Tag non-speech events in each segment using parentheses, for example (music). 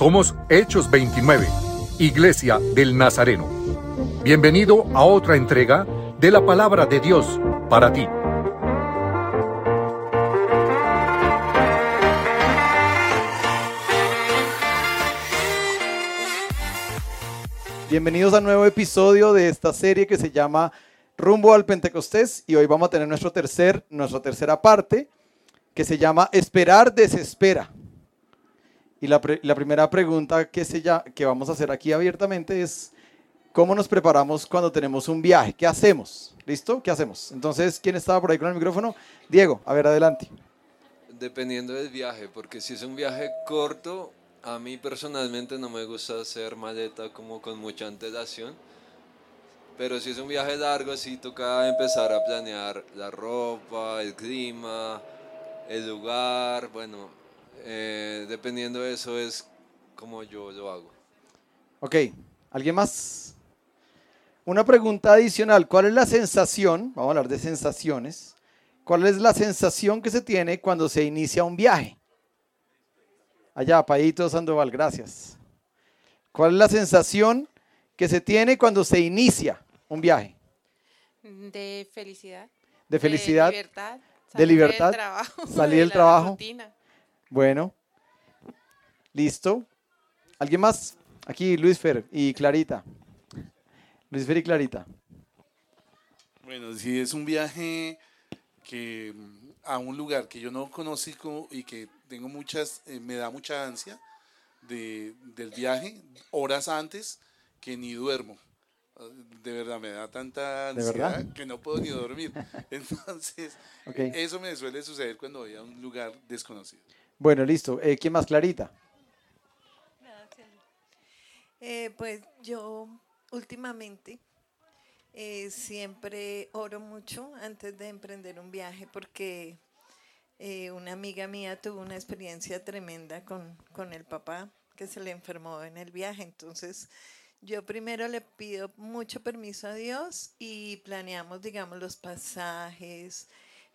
Somos Hechos 29, Iglesia del Nazareno. Bienvenido a otra entrega de la palabra de Dios para ti. Bienvenidos a un nuevo episodio de esta serie que se llama Rumbo al Pentecostés y hoy vamos a tener nuestro tercer, nuestra tercera parte que se llama Esperar desespera. Y la, primera pregunta que, se ya, que vamos a hacer aquí abiertamente es, ¿cómo nos preparamos cuando tenemos un viaje? ¿Qué hacemos? ¿Listo? ¿Qué hacemos? Entonces, ¿quién estaba por ahí con el micrófono? Diego, a ver, adelante. Dependiendo del viaje, porque si es un viaje corto, a mí personalmente no me gusta hacer maleta como con mucha antelación. Pero si es un viaje largo, sí toca empezar a planear la ropa, el clima, el lugar, bueno, eh, dependiendo de eso es como yo lo hago. Ok, ¿alguien más? Una pregunta adicional, ¿cuál es la sensación? Vamos a hablar de sensaciones. ¿Cuál es la sensación que se tiene cuando se inicia un viaje? Allá, Payito Sandoval, gracias. ¿Cuál es la sensación que se tiene cuando se inicia un viaje? De felicidad. De felicidad. De libertad. De libertad. Del trabajo, (laughs) Salir de del trabajo. rutina. Bueno, listo. ¿Alguien más? Aquí, Luis Fer y Clarita. Luis Fer y Clarita. Bueno, si es un viaje que mm, a un lugar que yo no conozco y que tengo muchas, eh, me da mucha ansia de, del viaje, horas antes que ni duermo. Ah, De verdad, me da tanta ansiedad que no puedo ni dormir. (laughs) Entonces, eso me suele suceder cuando voy a un lugar desconocido. Bueno, listo. Eh, ¿Quién más? Clarita. Eh, pues yo últimamente eh, siempre oro mucho antes de emprender un viaje porque una amiga mía tuvo una experiencia tremenda con, con el papá que se le enfermó en el viaje. Entonces yo primero le pido mucho permiso a Dios y planeamos, digamos, los pasajes,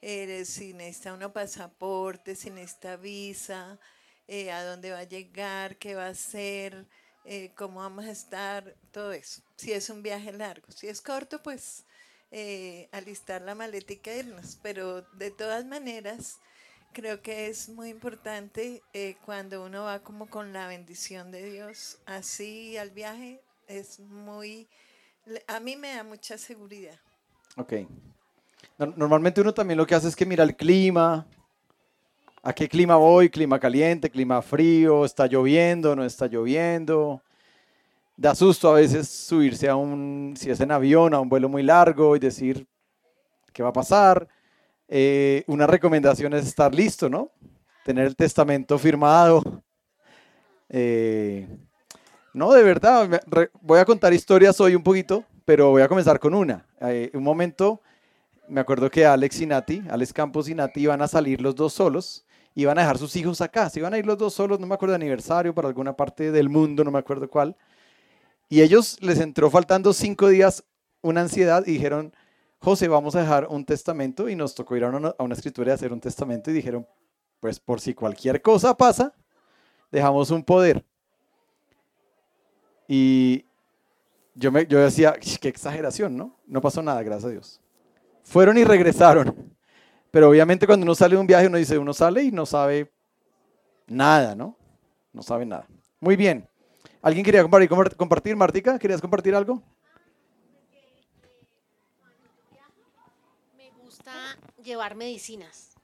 eh, si necesita uno pasaporte, si necesita visa, eh, a dónde va a llegar, qué va a hacer, eh, cómo vamos a estar, todo eso. Si es un viaje largo, si es corto, pues eh, alistar la maletica e irnos. Pero de todas maneras, creo que es muy importante eh, cuando uno va como con la bendición de Dios así al viaje, es muy, a mí me da mucha seguridad. Ok. No- Normalmente uno también lo que hace es que mira el clima. ¿A qué clima voy? Clima caliente, clima frío, está lloviendo, no está lloviendo. Da susto a veces subirse a un, si es en avión, a un vuelo muy largo y decir qué va a pasar. Eh, una recomendación es estar listo, ¿no? Tener el testamento firmado. Eh, no, de verdad, voy a contar historias hoy un poquito, pero voy a comenzar con una. Eh, un momento, me acuerdo que Alex y Nati, Alex Campos y Nati iban a salir los dos solos, iban a dejar sus hijos acá, se iban a ir los dos solos, no me acuerdo de aniversario, para alguna parte del mundo, no me acuerdo cuál. Y ellos les entró faltando cinco días una ansiedad y dijeron, José, vamos a dejar un testamento y nos tocó ir a una, a escritura y hacer un testamento y dijeron, pues por si cualquier cosa pasa, dejamos un poder. Y yo, me, yo decía, "Ish, qué exageración, ¿no? No pasó nada, gracias a Dios. Fueron y regresaron. Pero obviamente cuando uno sale de un viaje, uno dice, uno sale y no sabe nada, ¿no? No sabe nada. Muy bien. ¿Alguien quería compartir, compart- compartir? Martica, ¿querías compartir algo? Me gusta llevar medicinas,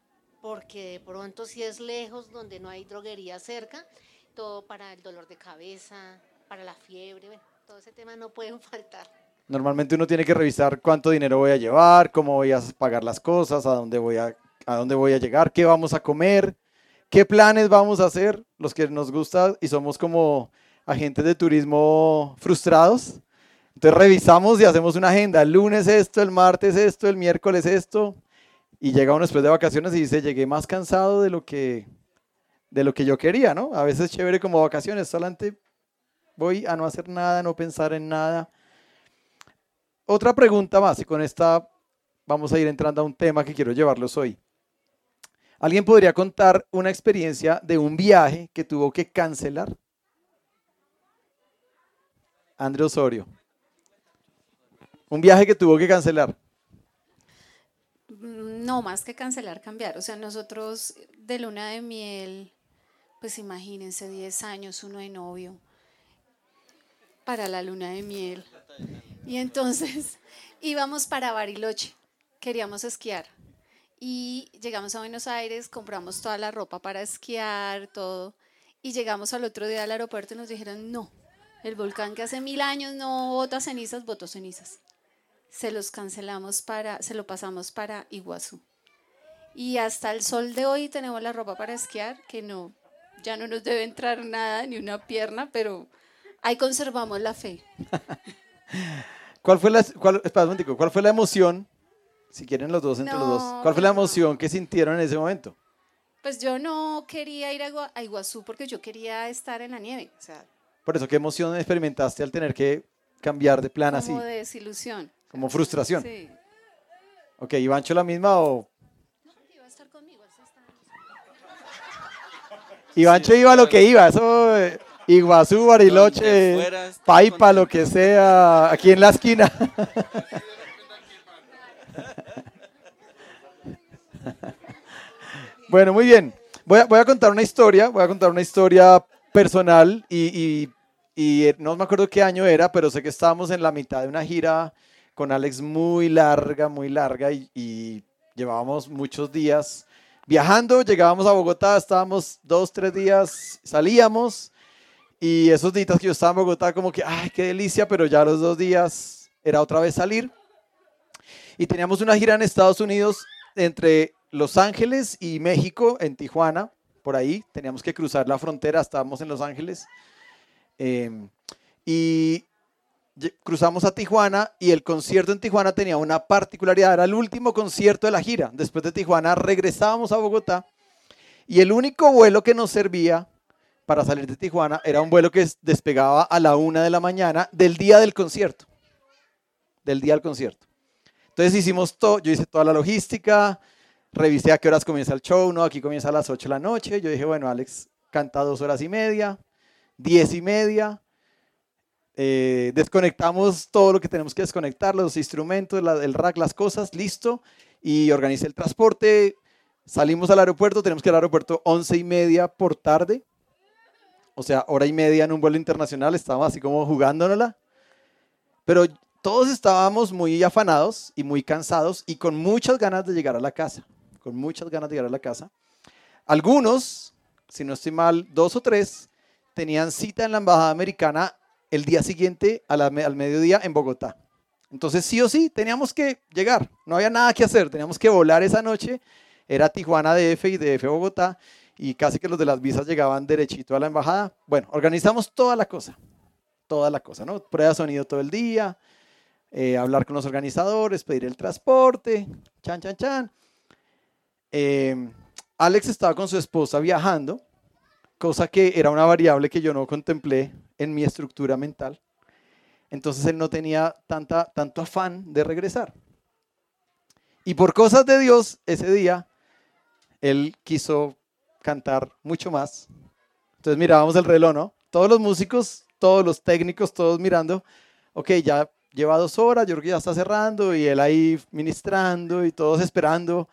porque de pronto si es lejos, donde no hay droguería cerca, todo para el dolor de cabeza, para la fiebre, todo ese tema no pueden (laughs) faltar. Normalmente uno tiene que revisar cuánto dinero voy a llevar, cómo voy a pagar las cosas, a dónde voy a, a dónde voy a llegar, qué vamos a comer, qué planes vamos a hacer, los que nos gusta y somos como agentes de turismo frustrados. Entonces revisamos y hacemos una agenda, el lunes esto, el martes esto, el miércoles esto, y llega uno después de vacaciones y dice, llegué más cansado de lo que, de lo que yo quería, ¿no? A veces es chévere como vacaciones, solamente voy a no hacer nada, no pensar en nada. Otra pregunta más, y con esta vamos a ir entrando a un tema que quiero llevarlos hoy. ¿Alguien podría contar una experiencia de un viaje que tuvo que cancelar? André Osorio. Un viaje que tuvo que cancelar. Mm, No, más que cancelar, cambiar. O sea, nosotros de luna de miel, pues imagínense, 10 años, uno de novio, para la luna de miel. Y entonces (laughs) íbamos para Bariloche, queríamos esquiar. Y llegamos a Buenos Aires, compramos toda la ropa para esquiar, todo. Y llegamos al otro día al aeropuerto y nos dijeron, no, el volcán que hace mil años no bota cenizas, botó cenizas se los cancelamos para, se lo pasamos para Iguazú. Y hasta el sol de hoy tenemos la ropa para esquiar, que no, ya no nos debe entrar nada, ni una pierna, pero ahí conservamos la fe. (laughs) ¿Cuál fue la, cuál, espera un momentico, ¿cuál fue la emoción? Si quieren los dos entre los dos. No, ¿Cuál fue la no. emoción que sintieron en ese momento? Pues yo no quería ir a, Igua- a Iguazú porque yo quería estar en la nieve, o sea, Por eso, ¿qué emoción experimentaste al tener que cambiar de plan así? como de desilusión. Como frustración. Sí. Ok, ¿Ivancho la misma o Iba a estar conmigo, él se está- Ivancho iba a lo que iba? Eso, eh, Iguazú, Bariloche, fuera, Paipa, lo que sea, aquí en la esquina. (laughs) Bueno, muy bien. Voy a, voy a contar una historia, voy a contar una historia personal y, y- y, eh, no me acuerdo qué año era, pero sé que estábamos en la mitad de una gira con Alex muy larga, muy larga y, y llevábamos muchos días viajando, llegábamos a Bogotá, estábamos dos, tres días, salíamos y esos días que yo estaba en Bogotá como que, ay, qué delicia, pero ya los dos días era otra vez salir. Y teníamos una gira en Estados Unidos entre Los Ángeles y México, en Tijuana, por ahí. Teníamos que cruzar la frontera, estábamos en Los Ángeles. Em, y cruzamos a Tijuana y el concierto en Tijuana tenía una particularidad, era el último concierto de la gira. Después de Tijuana regresábamos a Bogotá y el único vuelo que nos servía para salir de Tijuana era un vuelo que es- despegaba a la una de la mañana del día del concierto. Del día del concierto. Entonces hicimos todo, yo hice toda la logística, revisé a qué horas comienza el show, no, aquí comienza a las 8 de la noche. Yo dije, bueno, Alex canta dos horas y media, diez y media. Eh, desconectamos todo lo que tenemos que desconectar, los instrumentos, el rack, las cosas, listo. Y organicé el transporte. Salimos al aeropuerto, tenemos que ir al aeropuerto once y media por tarde. O sea, hora y media en un vuelo internacional, estábamos así como jugándonosla. Pero todos estábamos muy afanados y muy cansados y con muchas ganas de llegar a la casa. Con muchas ganas de llegar a la casa. Algunos, si no estoy mal, dos o tres, tenían cita en la embajada americana el día siguiente la al mediodía en Bogotá. Entonces, sí o sí, teníamos que llegar. No había nada que hacer. Teníamos que volar esa noche. Era Tijuana DF y DF Bogotá. Y casi que los de las visas llegaban derechito a la embajada. Bueno, organizamos toda la cosa. Toda la cosa, ¿no? Prueba sonido todo el día. eh, hablar con los organizadores, pedir el transporte. Chan, chan, chan. Eh, Alex estaba con su esposa viajando, cosa que era una variable que yo no contemplé en mi estructura mental. Entonces él no tenía tanta, tanto afán de regresar. Y por cosas de Dios, ese día, él quiso cantar mucho más. Entonces mirábamos el reloj, ¿no? Todos los músicos, todos los técnicos, todos mirando, ok, ya lleva dos horas, yo creo que ya está cerrando, y él ahí ministrando y todos esperando.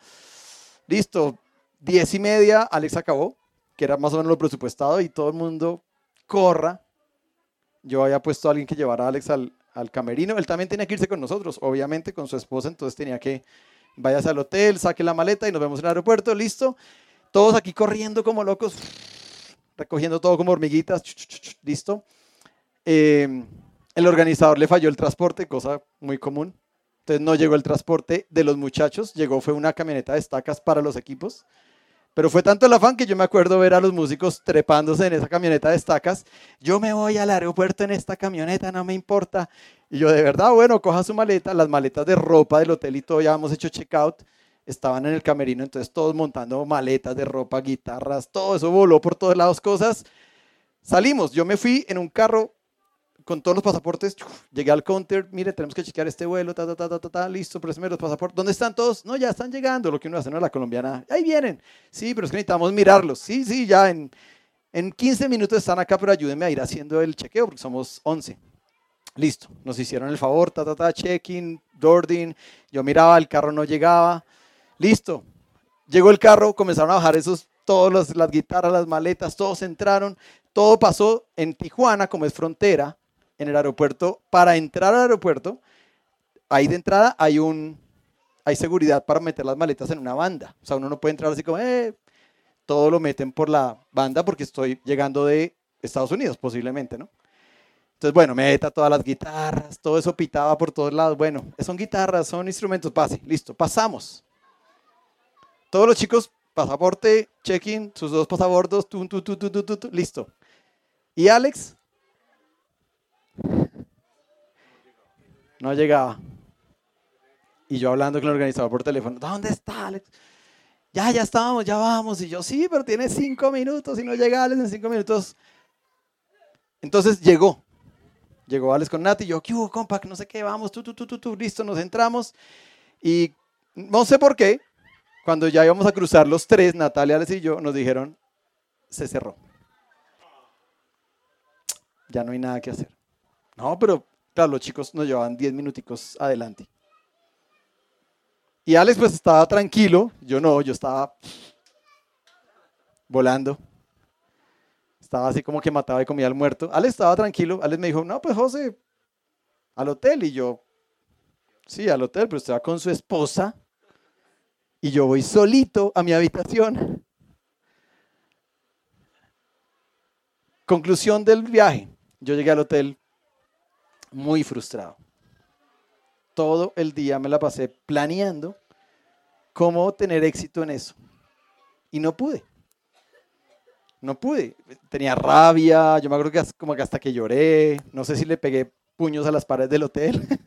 Listo, diez y media, Alex acabó, que era más o menos lo presupuestado, y todo el mundo corra. Yo había puesto a alguien que llevara a Alex al, al camerino. Él también tenía que irse con nosotros, obviamente, con su esposa, entonces tenía que váyase al hotel, saque la maleta y nos vemos en el aeropuerto, listo. Todos aquí corriendo como locos, recogiendo todo como hormiguitas, listo. Eh, el organizador le falló el transporte, cosa muy común. Entonces no llegó el transporte de los muchachos, llegó fue una camioneta de estacas para los equipos. Pero fue tanto el afán que yo me acuerdo ver a los músicos trepándose en esa camioneta de estacas. Yo me voy al aeropuerto en esta camioneta, no me importa. Y yo, de verdad, bueno, coja su maleta, las maletas de ropa del hotel y todo, ya hemos hecho checkout. Estaban en el camerino, entonces todos montando maletas de ropa, guitarras, todo eso voló por todos lados, cosas. Salimos, yo me fui en un carro con todos los pasaportes, llegué al counter, mire, tenemos que chequear este vuelo, ta, ta, ta, ta, ta, ta, listo, préstame los pasaportes. ¿Dónde están todos? No, ya están llegando, lo que uno hace, ¿no? La colombiana, ahí vienen. Sí, pero es que necesitamos mirarlos. Sí, sí, ya en, en 15 minutos están acá, pero ayúdenme a ir haciendo el chequeo, porque somos 11. Listo, nos hicieron el favor, ta, ta, ta, check-in, boarding. Yo miraba, el carro no llegaba. Listo. Llegó el carro, comenzaron a bajar esos, todas las guitarras, las maletas, todos entraron. Todo pasó en Tijuana, como es frontera, en el aeropuerto. Para entrar al aeropuerto, ahí de entrada hay un, hay seguridad para meter las maletas en una banda. O sea, uno no puede entrar así como, eh, todo lo meten por la banda porque estoy llegando de Estados Unidos, posiblemente, ¿no? Entonces, bueno, meta todas las guitarras, todo eso pitaba por todos lados. Bueno, son guitarras, son instrumentos, pase, listo, pasamos. Todos los chicos, pasaporte, check-in, sus dos pasaportes, listo. ¿Y Alex? No llegaba. Y yo hablando con el organizador por teléfono, ¿dónde está Alex? Ya, ya estábamos, ya vamos. Y yo, sí, pero tiene cinco minutos y no llega Alex en cinco minutos. Entonces llegó. Llegó Alex con Nati y yo, ¿qué hubo, compa? No sé qué, vamos, tú, tú, tú, tú, listo, nos entramos. Y no sé por qué, cuando ya íbamos a cruzar los tres, Natalia, Alex y yo, nos dijeron, se cerró. Ya no hay nada que hacer. No, pero claro, los chicos nos llevaban diez minuticos adelante. Y Alex pues estaba tranquilo, yo no, yo estaba volando. Estaba así como que mataba y comía al muerto. Alex estaba tranquilo. Alex me dijo, no, pues José, al hotel. Y yo, sí, al hotel, pero estaba con su esposa. Y yo voy solito a mi habitación. Conclusión del viaje. Yo llegué al hotel muy frustrado. Todo el día me la pasé planeando cómo tener éxito en eso. Y no pude. No pude. Tenía rabia, yo me acuerdo que como que hasta que lloré, no sé si le pegué puños a las paredes del hotel. (laughs)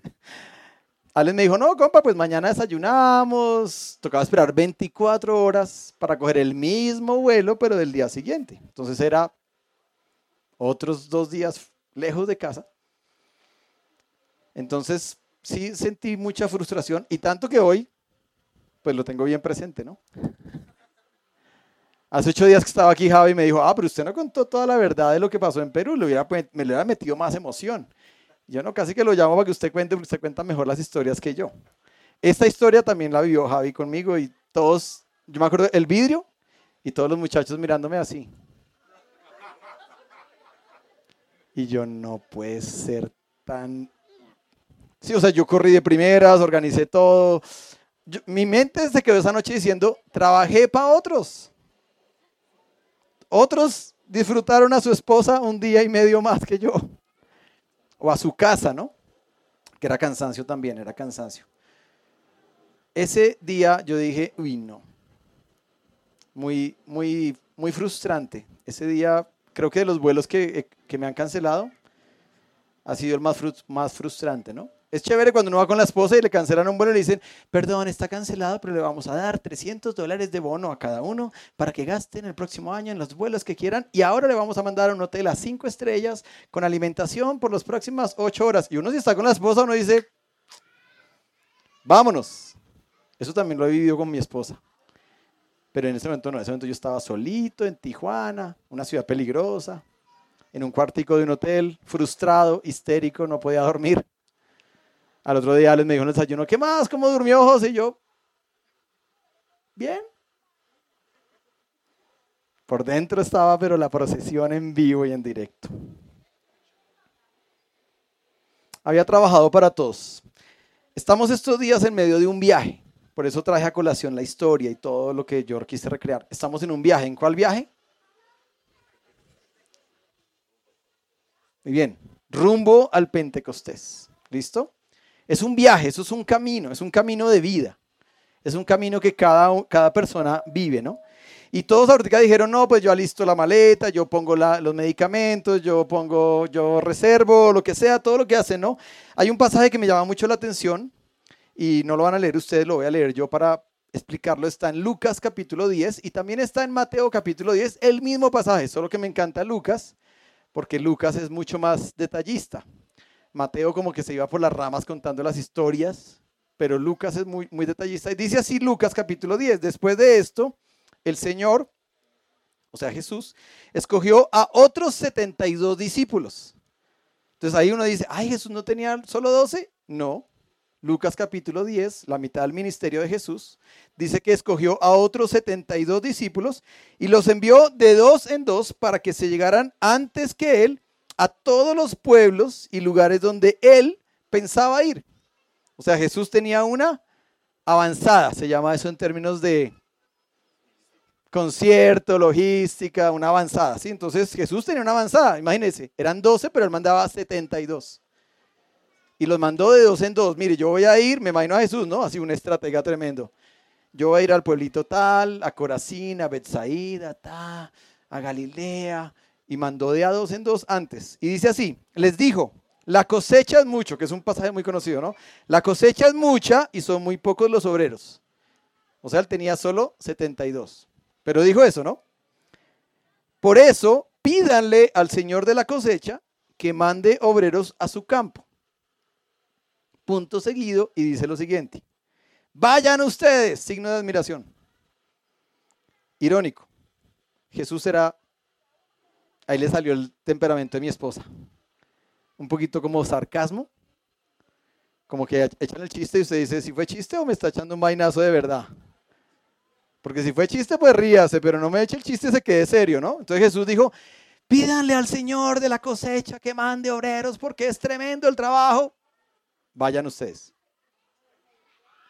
Alex me dijo, no, compa, pues mañana desayunamos. Tocaba esperar 24 horas para coger el mismo vuelo, pero del día siguiente. Entonces era otros dos días lejos de casa. Entonces sí sentí mucha frustración y tanto que hoy, pues lo tengo bien presente, ¿no? Hace ocho días que estaba aquí Javi me dijo, ah, pero usted no contó toda la verdad de lo que pasó en Perú, me le hubiera metido más emoción. Yo no, casi que lo llamo para que usted cuente, porque usted cuenta mejor las historias que yo. Esta historia también la vivió Javi conmigo y todos, yo me acuerdo, el vidrio y todos los muchachos mirándome así. Y yo no puede ser tan... Sí, o sea, yo corrí de primeras, organicé todo. mi mente se quedó esa noche diciendo, trabajé para otros. Otros disfrutaron a su esposa un día y medio más que yo. O a su casa, ¿no? Que era cansancio también, era cansancio. Ese día yo dije, uy, no. Muy, muy, muy frustrante. Ese día, creo que de los vuelos que, que me han cancelado, ha sido el más, más frustrante, ¿no? Es chévere cuando uno va con la esposa y le cancelan un vuelo y le dicen, perdón, está cancelado, pero le vamos a dar 300 dólares de bono a cada uno para que gasten el próximo año en los vuelos que quieran y ahora le vamos a mandar a un hotel a cinco estrellas con alimentación por las próximas ocho horas. Y uno si está con la esposa, uno dice, vámonos. Eso también lo he vivido con mi esposa. Pero en ese momento no, en ese momento yo estaba solito en Tijuana, una ciudad peligrosa, en un cuartico de un hotel, frustrado, histérico, no podía dormir. Al otro día les me dijo el desayuno, ¿qué más? ¿Cómo durmió José? Y yo, bien. Por dentro estaba, pero la procesión en vivo y en directo. Había trabajado para todos. Estamos estos días en medio de un viaje. Por eso traje a colación la historia y todo lo que yo quise recrear. Estamos en un viaje. ¿En cuál viaje? Muy bien. Rumbo al Pentecostés. ¿Listo? Es un viaje, eso es un camino, es un camino de vida. Es un camino que cada, cada persona vive, ¿no? Y todos ahorita dijeron, no, pues yo alisto la maleta, yo pongo los medicamentos, yo pongo, yo reservo, lo que sea, todo lo que hacen, ¿no? Hay un pasaje que me llama mucho la atención y no lo van a leer ustedes, lo voy a leer yo para explicarlo. Está en Lucas capítulo 10 y también está en Mateo capítulo 10, el mismo pasaje, solo que me encanta Lucas, porque Lucas es mucho más detallista. Mateo como que se iba por las ramas contando las historias, pero Lucas es muy, muy detallista. Y dice así Lucas capítulo 10, después de esto, el Señor, o sea Jesús, escogió a otros 72 discípulos. Entonces ahí uno dice, ay, Jesús no tenía solo 12. No. Lucas capítulo 10, la mitad del ministerio de Jesús, dice que escogió a otros 72 discípulos y los envió de dos en dos para que se llegaran antes que él a todos los pueblos y lugares donde él pensaba ir. O sea, Jesús tenía una avanzada, se llama eso en términos de concierto, logística, una avanzada. ¿sí? Entonces Jesús tenía una avanzada, imagínense, eran 12, pero él mandaba 72. Y los mandó de dos en dos. Mire, yo voy a ir, me imagino a Jesús, ¿no? Así un estratega tremendo. Yo voy a ir al pueblito tal, a Corazín, a Betsaída, ta, a Galilea. Y mandó de a dos en dos antes. Y dice así, les dijo, la cosecha es mucho, que es un pasaje muy conocido, ¿no? La cosecha es mucha y son muy pocos los obreros. O sea, él tenía solo 72. Pero dijo eso, ¿no? Por eso, pídanle al Señor de la cosecha que mande obreros a su campo. Punto seguido y dice lo siguiente. Vayan ustedes, signo de admiración. Irónico. Jesús será, ahí le salió el temperamento de mi esposa. Un poquito como sarcasmo. Como que echan el chiste y usted dice, si fue chiste o me está echando un vainazo de verdad. Porque si fue chiste, pues ríase, pero no me eche el chiste, se quede serio, ¿no? Entonces Jesús dijo, pídanle al Señor de la cosecha que mande obreros porque es tremendo el trabajo. Vayan ustedes.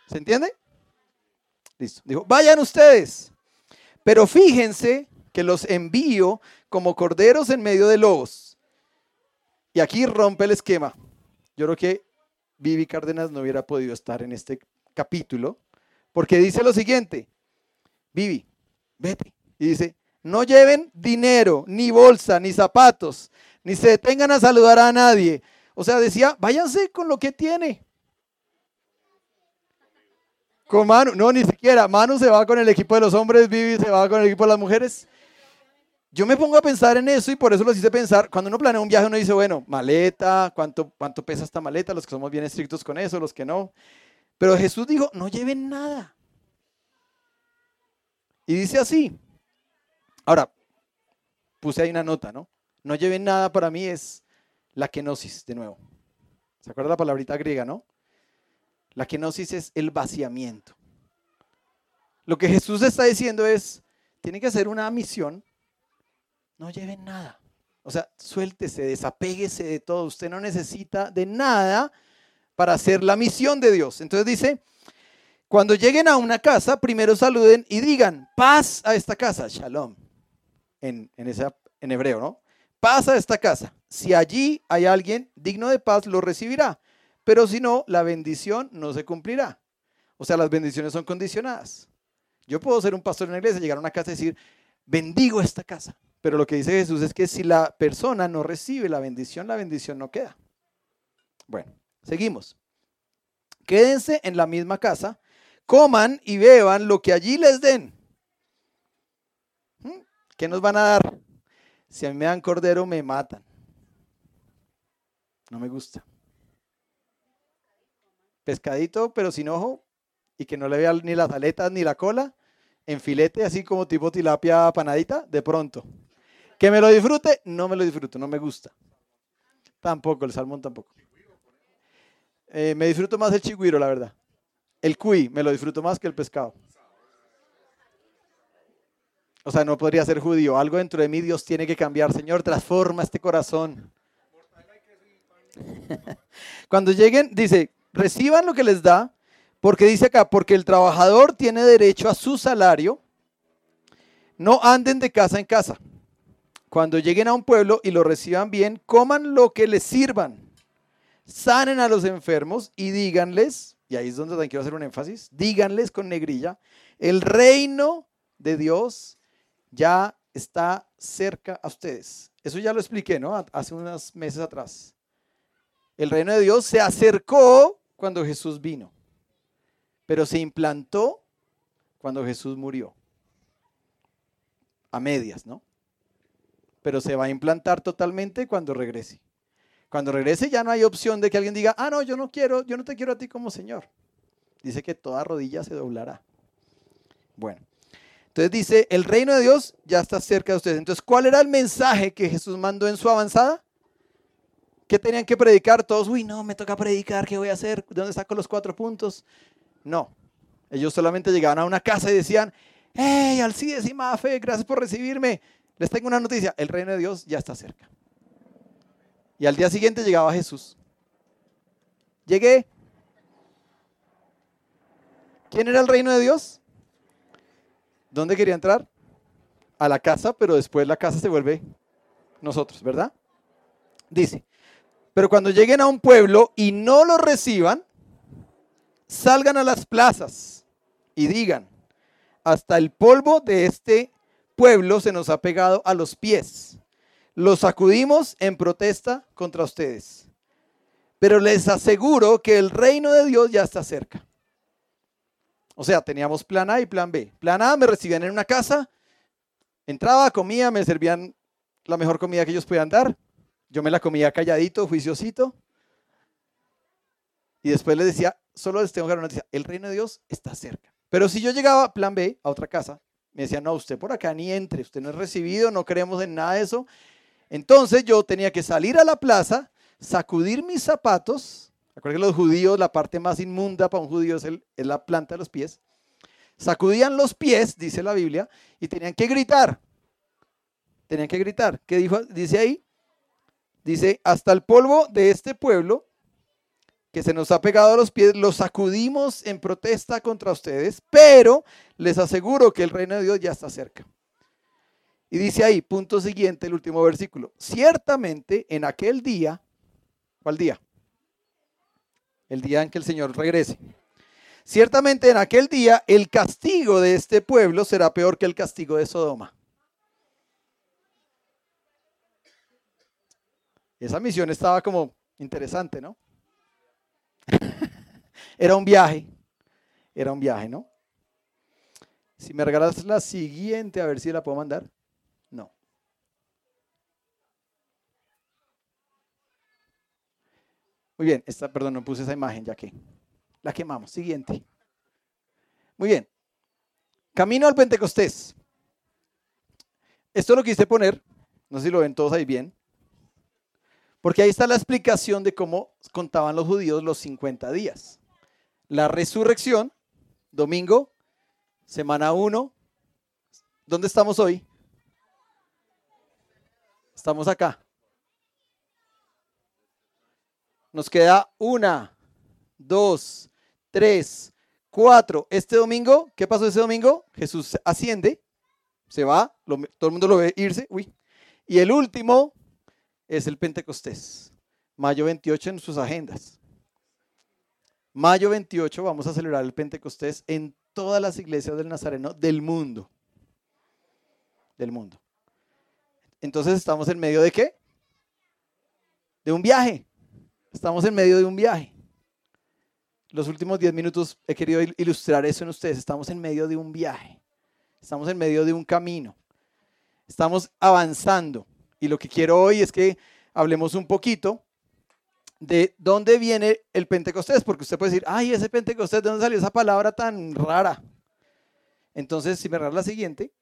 ¿Se entiende? Listo. Dijo, vayan ustedes. Pero fíjense que los envío como corderos en medio de lobos. Y aquí rompe el esquema. Yo creo que Vivi Cárdenas no hubiera podido estar en este capítulo porque dice lo siguiente. Vivi, vete. Y dice, no lleven dinero, ni bolsa, ni zapatos, ni se detengan a saludar a nadie. O sea, decía, váyanse con lo que tiene. Con Manu, no, ni siquiera. Manu se va con el equipo de los hombres, Vivi se va con el equipo de las mujeres. Yo me pongo a pensar en eso y por eso los hice pensar. Cuando uno planea un viaje, uno dice, bueno, maleta, ¿cuánto, cuánto pesa esta maleta? Los que somos bien estrictos con eso, los que no. Pero Jesús dijo, no lleven nada. Y dice así. Ahora, puse ahí una nota, ¿no? No lleven nada para mí es la kenosis, de nuevo. ¿Se acuerda la palabrita griega, no? La kenosis es el vaciamiento. Lo que Jesús está diciendo es, tiene que hacer una misión, no lleven nada. O sea, suéltese, desapéguese de todo. Usted no necesita de nada para hacer la misión de Dios. Entonces dice, cuando lleguen a una casa, primero saluden y digan, paz a esta casa, shalom, en, en, en hebreo, ¿no? Paz a esta casa. Si allí hay alguien digno de paz, lo recibirá. Pero si no, la bendición no se cumplirá. O sea, las bendiciones son condicionadas. Yo puedo ser un pastor en la iglesia, llegar a una casa y decir, bendigo esta casa. Pero lo que dice Jesús es que si la persona no recibe la bendición, la bendición no queda. Bueno, seguimos. Quédense en la misma casa coman y beban lo que allí les den. ¿Mm? ¿Qué nos van a dar? Si a mí me dan cordero, me matan. No me gusta. Pescadito, pero sin ojo, y que no le vea ni las aletas ni la cola, en filete, así como tipo tilapia panadita, de pronto. Que me lo disfrute, no me lo disfruto, no me gusta. Tampoco, el salmón tampoco. Eh, me disfruto más el chigüiro, la verdad. El cuy me lo disfruto más que el pescado. O sea, no podría ser judío. Algo dentro de mí Dios tiene que cambiar. Señor, transforma este corazón. (laughs) Cuando lleguen, dice, reciban lo que les da, porque dice acá, porque el trabajador tiene derecho a su salario. No anden de casa en casa. Cuando lleguen a un pueblo y lo reciban bien, coman lo que les sirvan. Sanen a los enfermos y díganles, y ahí es donde también quiero hacer un énfasis, díganles con negrilla, el reino de Dios ya está cerca a ustedes. Eso ya lo expliqué, ¿no? Hace unos meses atrás. El reino de Dios se acercó cuando Jesús vino, pero se implantó cuando Jesús murió. A medias, ¿no? Pero se va a implantar totalmente cuando regrese. Cuando regrese ya no hay opción de que alguien diga, ah, no, yo no quiero, yo no te quiero a ti como Señor. Dice que toda rodilla se doblará. Bueno, entonces dice, el reino de Dios ya está cerca de ustedes. Entonces, ¿cuál era el mensaje que Jesús mandó en su avanzada? ¿Qué tenían que predicar? Todos, uy, no, me toca predicar, ¿qué voy a hacer? ¿De dónde saco los cuatro puntos? No. Ellos solamente llegaban a una casa y decían, hey, Alcides y Mafe, gracias por recibirme. Les tengo una noticia, el reino de Dios ya está cerca. Y al día siguiente llegaba Jesús. Llegué. ¿Quién era el reino de Dios? ¿Dónde quería entrar? A la casa, pero después la casa se vuelve nosotros, ¿verdad? Dice, pero cuando lleguen a un pueblo y no lo reciban, salgan a las plazas y digan, hasta el polvo de este pueblo se nos ha pegado a los pies. Lo sacudimos en protesta contra ustedes. Pero les aseguro que el reino de Dios ya está cerca. O sea, teníamos plan A y plan B. Plan A me recibían en una casa, entraba, comía, me servían la mejor comida que ellos podían dar. Yo me la comía calladito, juiciosito. Y después les decía, solo les tengo que dar una noticia, el reino de Dios está cerca. Pero si yo llegaba plan B, a otra casa, me decían, no, usted por acá ni entre, usted no es recibido, no creemos en nada de eso. Entonces yo tenía que salir a la plaza, sacudir mis zapatos. Acuérdense que los judíos, la parte más inmunda para un judío es, es la planta de los pies. Sacudían los pies, dice la Biblia, y tenían que gritar. Tenían que gritar. ¿Qué dijo? Dice ahí. Dice, hasta el polvo de este pueblo que se nos ha pegado a los pies, lo sacudimos en protesta contra ustedes, pero les aseguro que el reino de Dios ya está cerca. Y dice ahí, punto siguiente, el último versículo. Ciertamente en aquel día, ¿cuál día? El día en que el Señor regrese. Ciertamente en aquel día el castigo de este pueblo será peor que el castigo de Sodoma. Esa misión estaba como interesante, ¿no? (laughs) Era un viaje. Era un viaje, ¿no? Si me regalas la siguiente, a ver si la puedo mandar. No. Muy bien, esta, perdón, no puse esa imagen ya que la quemamos. Siguiente. Muy bien. Camino al Pentecostés. Esto lo quise poner, no sé si lo ven todos ahí bien, porque ahí está la explicación de cómo contaban los judíos los 50 días. La resurrección, domingo, semana 1. ¿Dónde estamos hoy? Estamos acá. Nos queda una, dos, tres, cuatro. Este domingo, ¿qué pasó ese domingo? Jesús asciende, se va, todo el mundo lo ve irse, uy. Y el último es el Pentecostés, mayo 28 en sus agendas. Mayo 28 vamos a celebrar el Pentecostés en todas las iglesias del Nazareno del mundo. Del mundo. Entonces estamos en medio de qué? De un viaje. Estamos en medio de un viaje. Los últimos 10 minutos he querido ilustrar eso en ustedes. Estamos en medio de un viaje. Estamos en medio de un camino. Estamos avanzando. Y lo que quiero hoy es que hablemos un poquito de dónde viene el Pentecostés, porque usted puede decir, ay, ese Pentecostés, ¿de dónde salió esa palabra tan rara? Entonces, si me rara la siguiente.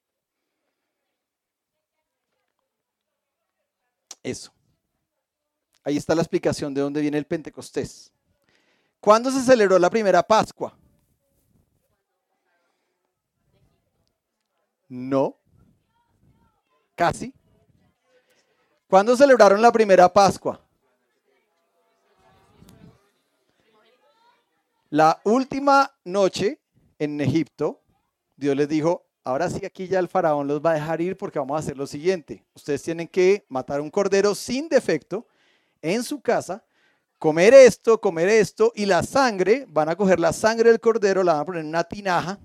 Eso. Ahí está la explicación de dónde viene el Pentecostés. ¿Cuándo se celebró la primera Pascua? No. Casi. ¿Cuándo celebraron la primera Pascua? La última noche en Egipto, Dios les dijo, ahora sí aquí ya el faraón los va a dejar ir porque vamos a hacer lo siguiente. Ustedes tienen que matar un cordero sin defecto en su casa, comer esto, comer esto y la sangre, van a coger la sangre del cordero, la van a poner en una tinaja.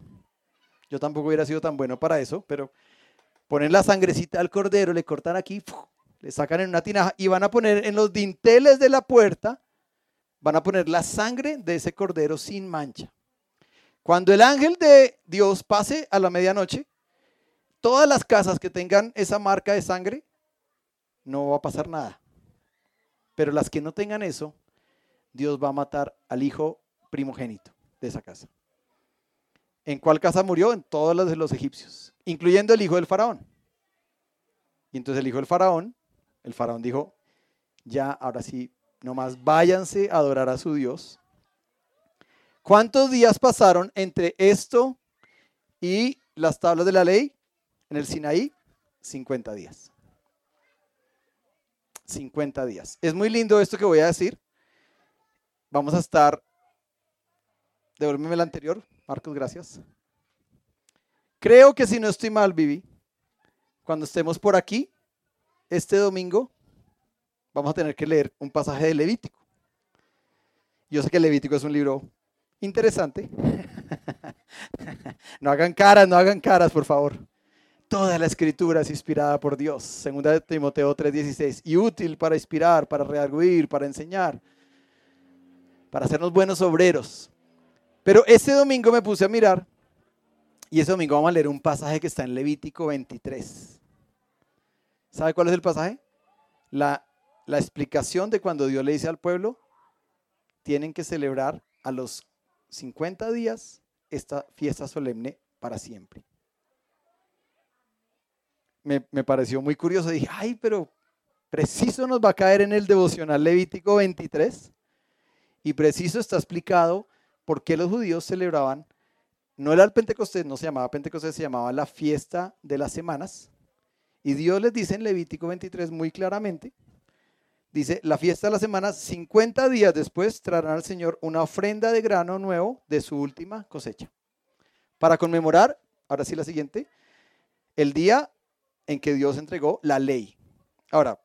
Yo tampoco hubiera sido tan bueno para eso, pero ponen la sangrecita al cordero, le cortan aquí, le sacan en una tinaja y van a poner en los dinteles de la puerta van a poner la sangre de ese cordero sin mancha. Cuando el ángel de Dios pase a la medianoche, todas las casas que tengan esa marca de sangre, no va a pasar nada. Pero las que no tengan eso, Dios va a matar al hijo primogénito de esa casa. ¿En cuál casa murió? En todas las de los egipcios, incluyendo el hijo del faraón. Y entonces el hijo del faraón, el faraón dijo, Ya, ahora sí, nomás váyanse a adorar a su Dios. ¿Cuántos días pasaron entre esto y las tablas de la ley en el Sinaí? 50 días. 50 días. Es muy lindo esto que voy a decir. Vamos a estar. Devuélveme el anterior. Marcos, gracias. Creo que si no estoy mal, Vivi, cuando estemos por aquí, este domingo, vamos a tener que leer un pasaje de Levítico. Yo sé que Levítico es un libro interesante. (laughs) no hagan caras, no hagan caras, por favor. Toda la escritura es inspirada por Dios, segunda de Timoteo 3:16, y útil para inspirar, para rearguir, para enseñar, para hacernos buenos obreros. Pero este domingo me puse a mirar y ese domingo vamos a leer un pasaje que está en Levítico 23. ¿Sabe cuál es el pasaje? La, explicación de cuando Dios le dice al pueblo, tienen que celebrar a los 50 días esta fiesta solemne para siempre. Me, me, pareció muy curioso. Dije, ay, pero preciso nos va a caer en el devocional Levítico 23. Y preciso está explicado por qué los judíos celebraban, no era el Pentecostés, no se llamaba Pentecostés, se llamaba la fiesta de las semanas. Y Dios les dice en Levítico 23 muy claramente, dice, la fiesta de las semanas, 50 días después traerán al Señor una ofrenda de grano nuevo de su última cosecha. Para conmemorar, ahora sí la siguiente, el día en que Dios entregó la ley. Ahora,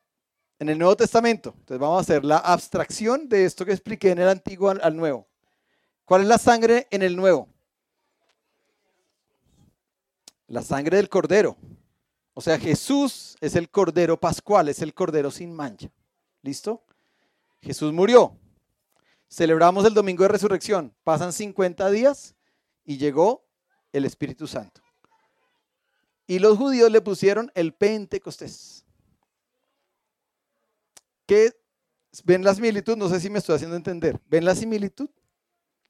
en el Nuevo Testamento, entonces vamos a hacer la abstracción de esto que expliqué en el Antiguo al, al Nuevo. ¿Cuál es la sangre en el Nuevo? La sangre del Cordero. O sea, Jesús es el Cordero Pascual, es el Cordero sin mancha. ¿Listo? Jesús murió. Celebramos el domingo de resurrección. Pasan 50 días y llegó el Espíritu Santo. Y los judíos le pusieron el Pentecostés. ¿Qué? ¿Ven la similitud? No sé si me estoy haciendo entender. ¿Ven la similitud?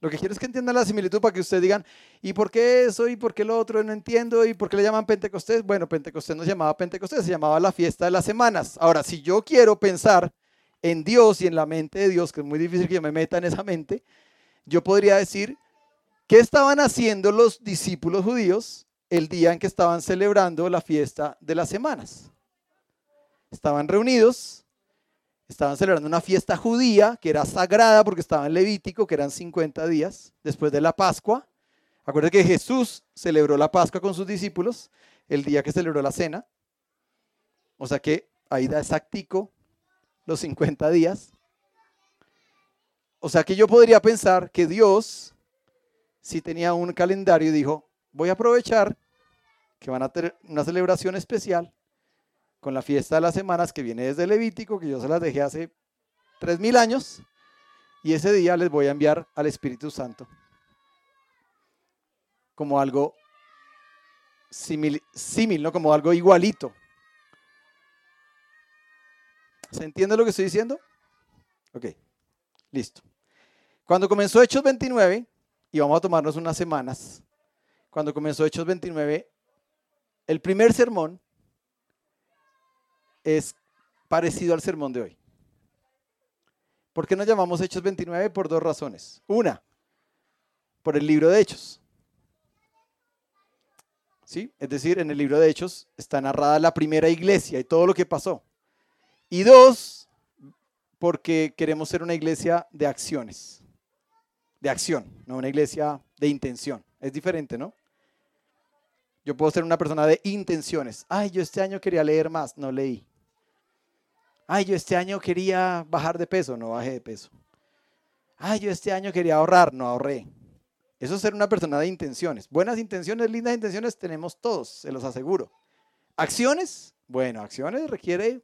Lo que quiero es que entiendan la similitud para que ustedes digan, ¿y por qué eso? ¿Y por qué lo otro? No entiendo. ¿Y por qué le llaman Pentecostés? Bueno, Pentecostés no se llamaba Pentecostés, se llamaba la fiesta de las semanas. Ahora, si yo quiero pensar en Dios y en la mente de Dios, que es muy difícil que yo me meta en esa mente, yo podría decir, ¿qué estaban haciendo los discípulos judíos el día en que estaban celebrando la fiesta de las semanas? Estaban reunidos Estaban celebrando una fiesta judía que era sagrada porque estaba en Levítico, que eran 50 días después de la Pascua. Acuérdense que Jesús celebró la Pascua con sus discípulos el día que celebró la cena. O sea que ahí da exactico los 50 días. O sea que yo podría pensar que Dios, si tenía un calendario, y dijo, voy a aprovechar que van a tener una celebración especial con la fiesta de las semanas que viene desde Levítico, que yo se las dejé hace tres mil años, y ese día les voy a enviar al Espíritu Santo como algo símil, ¿no? Como algo igualito. ¿Se entiende lo que estoy diciendo? Ok, listo. Cuando comenzó Hechos 29, y vamos a tomarnos unas semanas, cuando comenzó Hechos 29, el primer sermón es parecido al sermón de hoy. ¿Por qué nos llamamos Hechos 29? Por dos razones. Una, por el libro de Hechos. ¿Sí? Es decir, en el libro de Hechos está narrada la primera iglesia y todo lo que pasó. Y dos, porque queremos ser una iglesia de acciones. De acción, no una iglesia de intención. Es diferente, ¿no? Yo puedo ser una persona de intenciones. Ay, yo este año quería leer más, no leí ay, yo este año quería bajar de peso, no bajé de peso. Ay, yo este año quería ahorrar, no ahorré. Eso es ser una persona de intenciones. Buenas intenciones, lindas intenciones tenemos todos, se los aseguro. Acciones, bueno, acciones requiere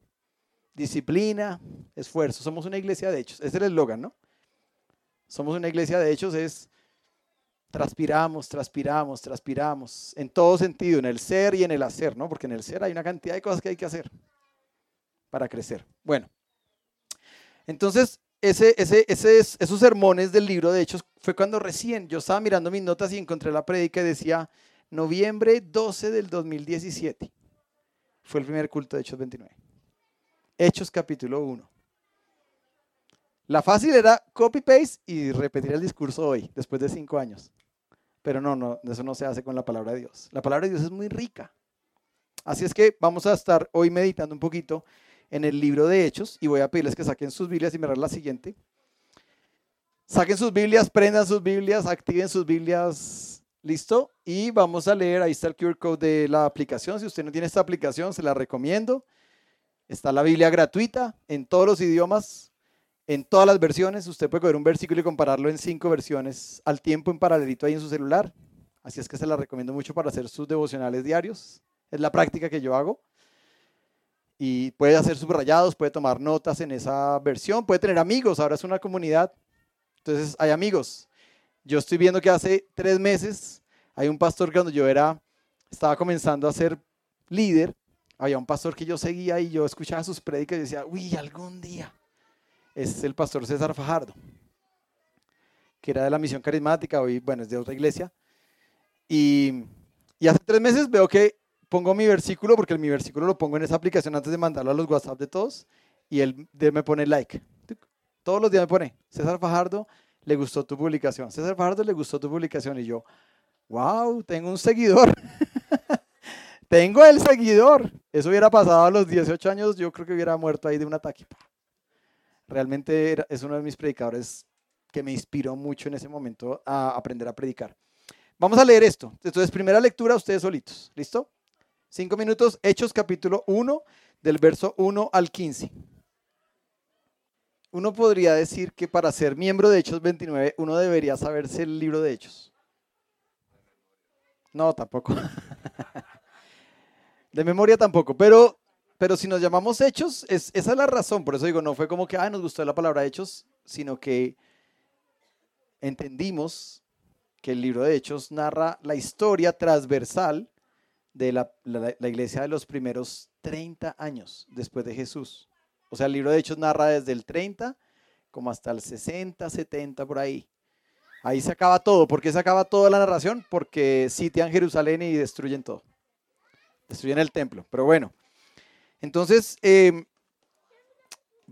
disciplina, esfuerzo. Somos una iglesia de hechos. Ese es el eslogan, ¿no? Somos una iglesia de hechos, es transpiramos, transpiramos, transpiramos, en todo sentido, en el ser y en el hacer, ¿no? Porque en el ser hay una cantidad de cosas que hay que hacer para crecer. Bueno, entonces ese, esos sermones del libro, de Hechos, fue cuando recién yo estaba mirando mis notas y encontré la predica y decía noviembre 12 del 2017. Fue el primer culto de Hechos 29. Hechos capítulo 1. La fácil era copy-paste y repetir el discurso hoy, después de cinco años. Pero no, no, eso no se hace con la palabra de Dios. La palabra de Dios es muy rica. Así es que vamos a estar hoy meditando un poquito en el libro de Hechos y voy a pedirles que saquen sus Biblias y mirar la siguiente. Saquen sus Biblias, prendan sus Biblias, activen sus Biblias. ¿Listo? Y vamos a leer, ahí está el QR code de la aplicación. Si usted no tiene esta aplicación, se la recomiendo. Está la Biblia gratuita en todos los idiomas en todas las versiones. Usted puede coger un versículo y compararlo en cinco versiones al tiempo en paralelito ahí en su celular. Así es que se la recomiendo mucho para hacer sus devocionales diarios. Es la práctica que yo hago. Y puede hacer subrayados, puede tomar notas en esa versión, puede tener amigos. Ahora es una comunidad. Entonces hay amigos. Yo estoy viendo que hace tres meses hay un pastor que cuando yo era, estaba comenzando a ser líder, había un pastor que yo seguía y yo escuchaba sus prédicas y decía, uy, algún día es el pastor César Fajardo, que era de la misión carismática, hoy, bueno, es de otra iglesia. Y, y hace tres meses veo que pongo mi versículo, porque mi versículo lo pongo en esa aplicación antes de mandarlo a los WhatsApp de todos, y él me pone like. Todos los días me pone, César Fajardo, le gustó tu publicación. César Fajardo le gustó tu publicación. Y yo, wow, tengo un seguidor. (laughs) tengo el seguidor. Eso hubiera pasado a los 18 años, yo creo que hubiera muerto ahí de un ataque. Realmente es uno de mis predicadores que me inspiró mucho en ese momento a aprender a predicar. Vamos a leer esto. Entonces, primera lectura, ustedes solitos. ¿Listo? Cinco minutos, Hechos capítulo 1, del verso 1 al 15. Uno podría decir que para ser miembro de Hechos 29, uno debería saberse el libro de Hechos. No, tampoco. (laughs) De memoria tampoco, pero pero si nos llamamos hechos, es, esa es la razón. Por eso digo, no fue como que, ay, nos gustó la palabra hechos, sino que entendimos que el libro de hechos narra la historia transversal de la, la, iglesia de los primeros 30 años después de Jesús. O sea, el libro de hechos narra desde el 30 como hasta el 60, 70 por ahí. Ahí se acaba todo. ¿Por qué se acaba toda la narración? Porque sitian Jerusalén y destruyen todo. Destruyen el templo. Pero bueno, entonces, eh,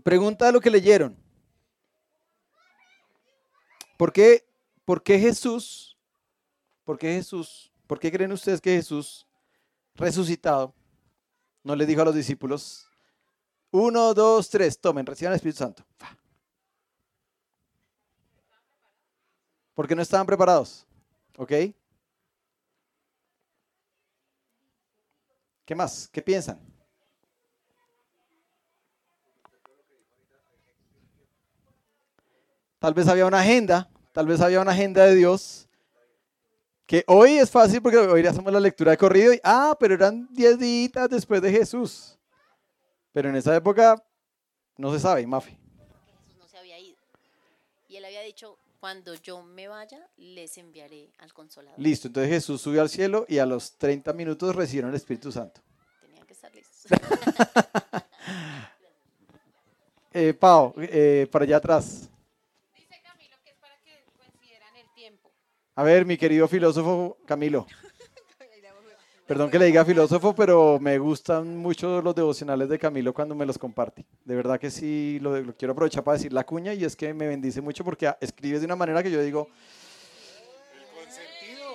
pregunta lo que leyeron. ¿Por qué, ¿Por qué Jesús, por qué Jesús, por qué creen ustedes que Jesús resucitado no le dijo a los discípulos, uno, dos, tres, tomen, reciban el Espíritu Santo? Porque no estaban preparados. ¿Ok? ¿Qué más? ¿Qué piensan? Tal vez había una agenda, tal vez había una agenda de Dios. Que hoy es fácil porque hoy hacemos la lectura de corrido y, ah, pero eran 10 días después de Jesús. Pero en esa época no se sabe, Mafi. Jesús no se había ido. Y él había dicho, cuando yo me vaya, les enviaré al consolador. Listo, entonces Jesús subió al cielo y a los 30 minutos recibieron el Espíritu Santo. Tenían que estar listos. (laughs) eh, Pau, eh, para allá atrás. A ver, mi querido filósofo Camilo. Perdón que le diga filósofo, pero me gustan mucho los devocionales de Camilo cuando me los comparte. De verdad que sí, lo, quiero aprovechar para decir la cuña y es que me bendice mucho porque escribes de una manera que yo digo,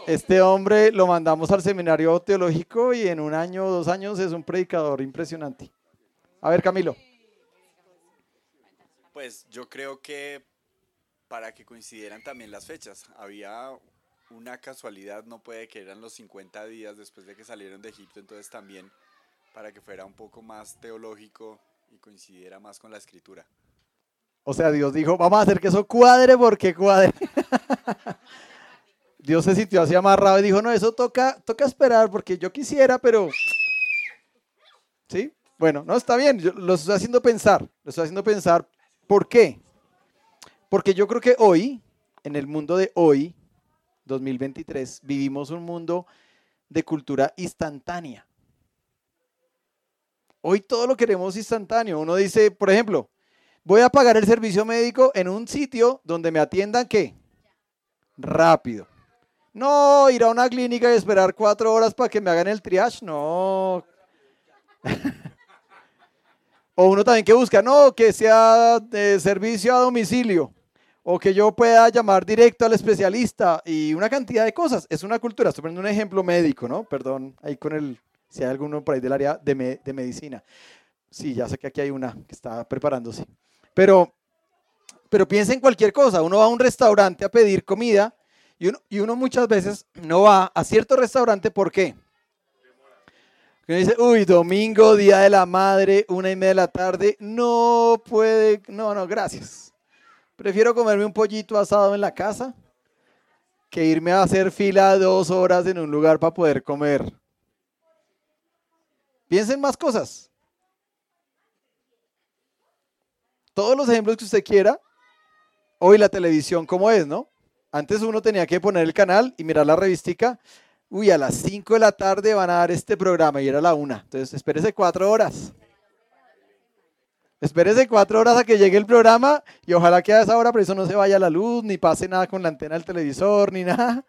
este hombre lo mandamos al seminario teológico y en un año o dos años es un predicador impresionante. A ver, Camilo. Pues yo creo que para que coincidieran también las fechas. Había una casualidad, no puede que eran los 50 días después de que salieron de Egipto, entonces también para que fuera un poco más teológico y coincidiera más con la escritura. O sea, Dios dijo, vamos a hacer que eso cuadre porque cuadre. (laughs) Dios se sintió así amarrado y dijo, no, eso toca, toca esperar porque yo quisiera, pero... ¿Sí? Bueno, no, está bien, yo lo estoy haciendo pensar, lo estoy haciendo pensar, ¿por qué? Porque yo creo que hoy, en el mundo de hoy, 2023, vivimos un mundo de cultura instantánea. Hoy todo lo queremos instantáneo. Uno dice, por ejemplo, voy a pagar el servicio médico en un sitio donde me atiendan qué? Rápido. No, ir a una clínica y esperar cuatro horas para que me hagan el triage, no. (laughs) O uno también que busca, no, que sea de servicio a domicilio, o que yo pueda llamar directo al especialista y una cantidad de cosas. Es una cultura. Estoy poniendo un ejemplo médico, ¿no? Perdón, ahí con el, si hay alguno por ahí del área de, de medicina. Sí, ya sé que aquí hay una que está preparándose. Pero, pero piensa en cualquier cosa. Uno va a un restaurante a pedir comida y uno, y uno muchas veces no va a cierto restaurante, ¿por qué? Uno dice, uy, domingo, día de la madre, una y media de la tarde, no puede, no, no, gracias. Prefiero comerme un pollito asado en la casa que irme a hacer fila dos horas en un lugar para poder comer. Piensen más cosas. Todos los ejemplos que usted quiera. Hoy la televisión, ¿cómo es, no? Antes uno tenía que poner el canal y mirar la revistica. Uy, a las 5 de la tarde van a dar este programa y era la una. Entonces, espérese cuatro horas. Espérese cuatro horas a que llegue el programa y ojalá que a esa hora por eso no se vaya la luz, ni pase nada con la antena del televisor, ni nada.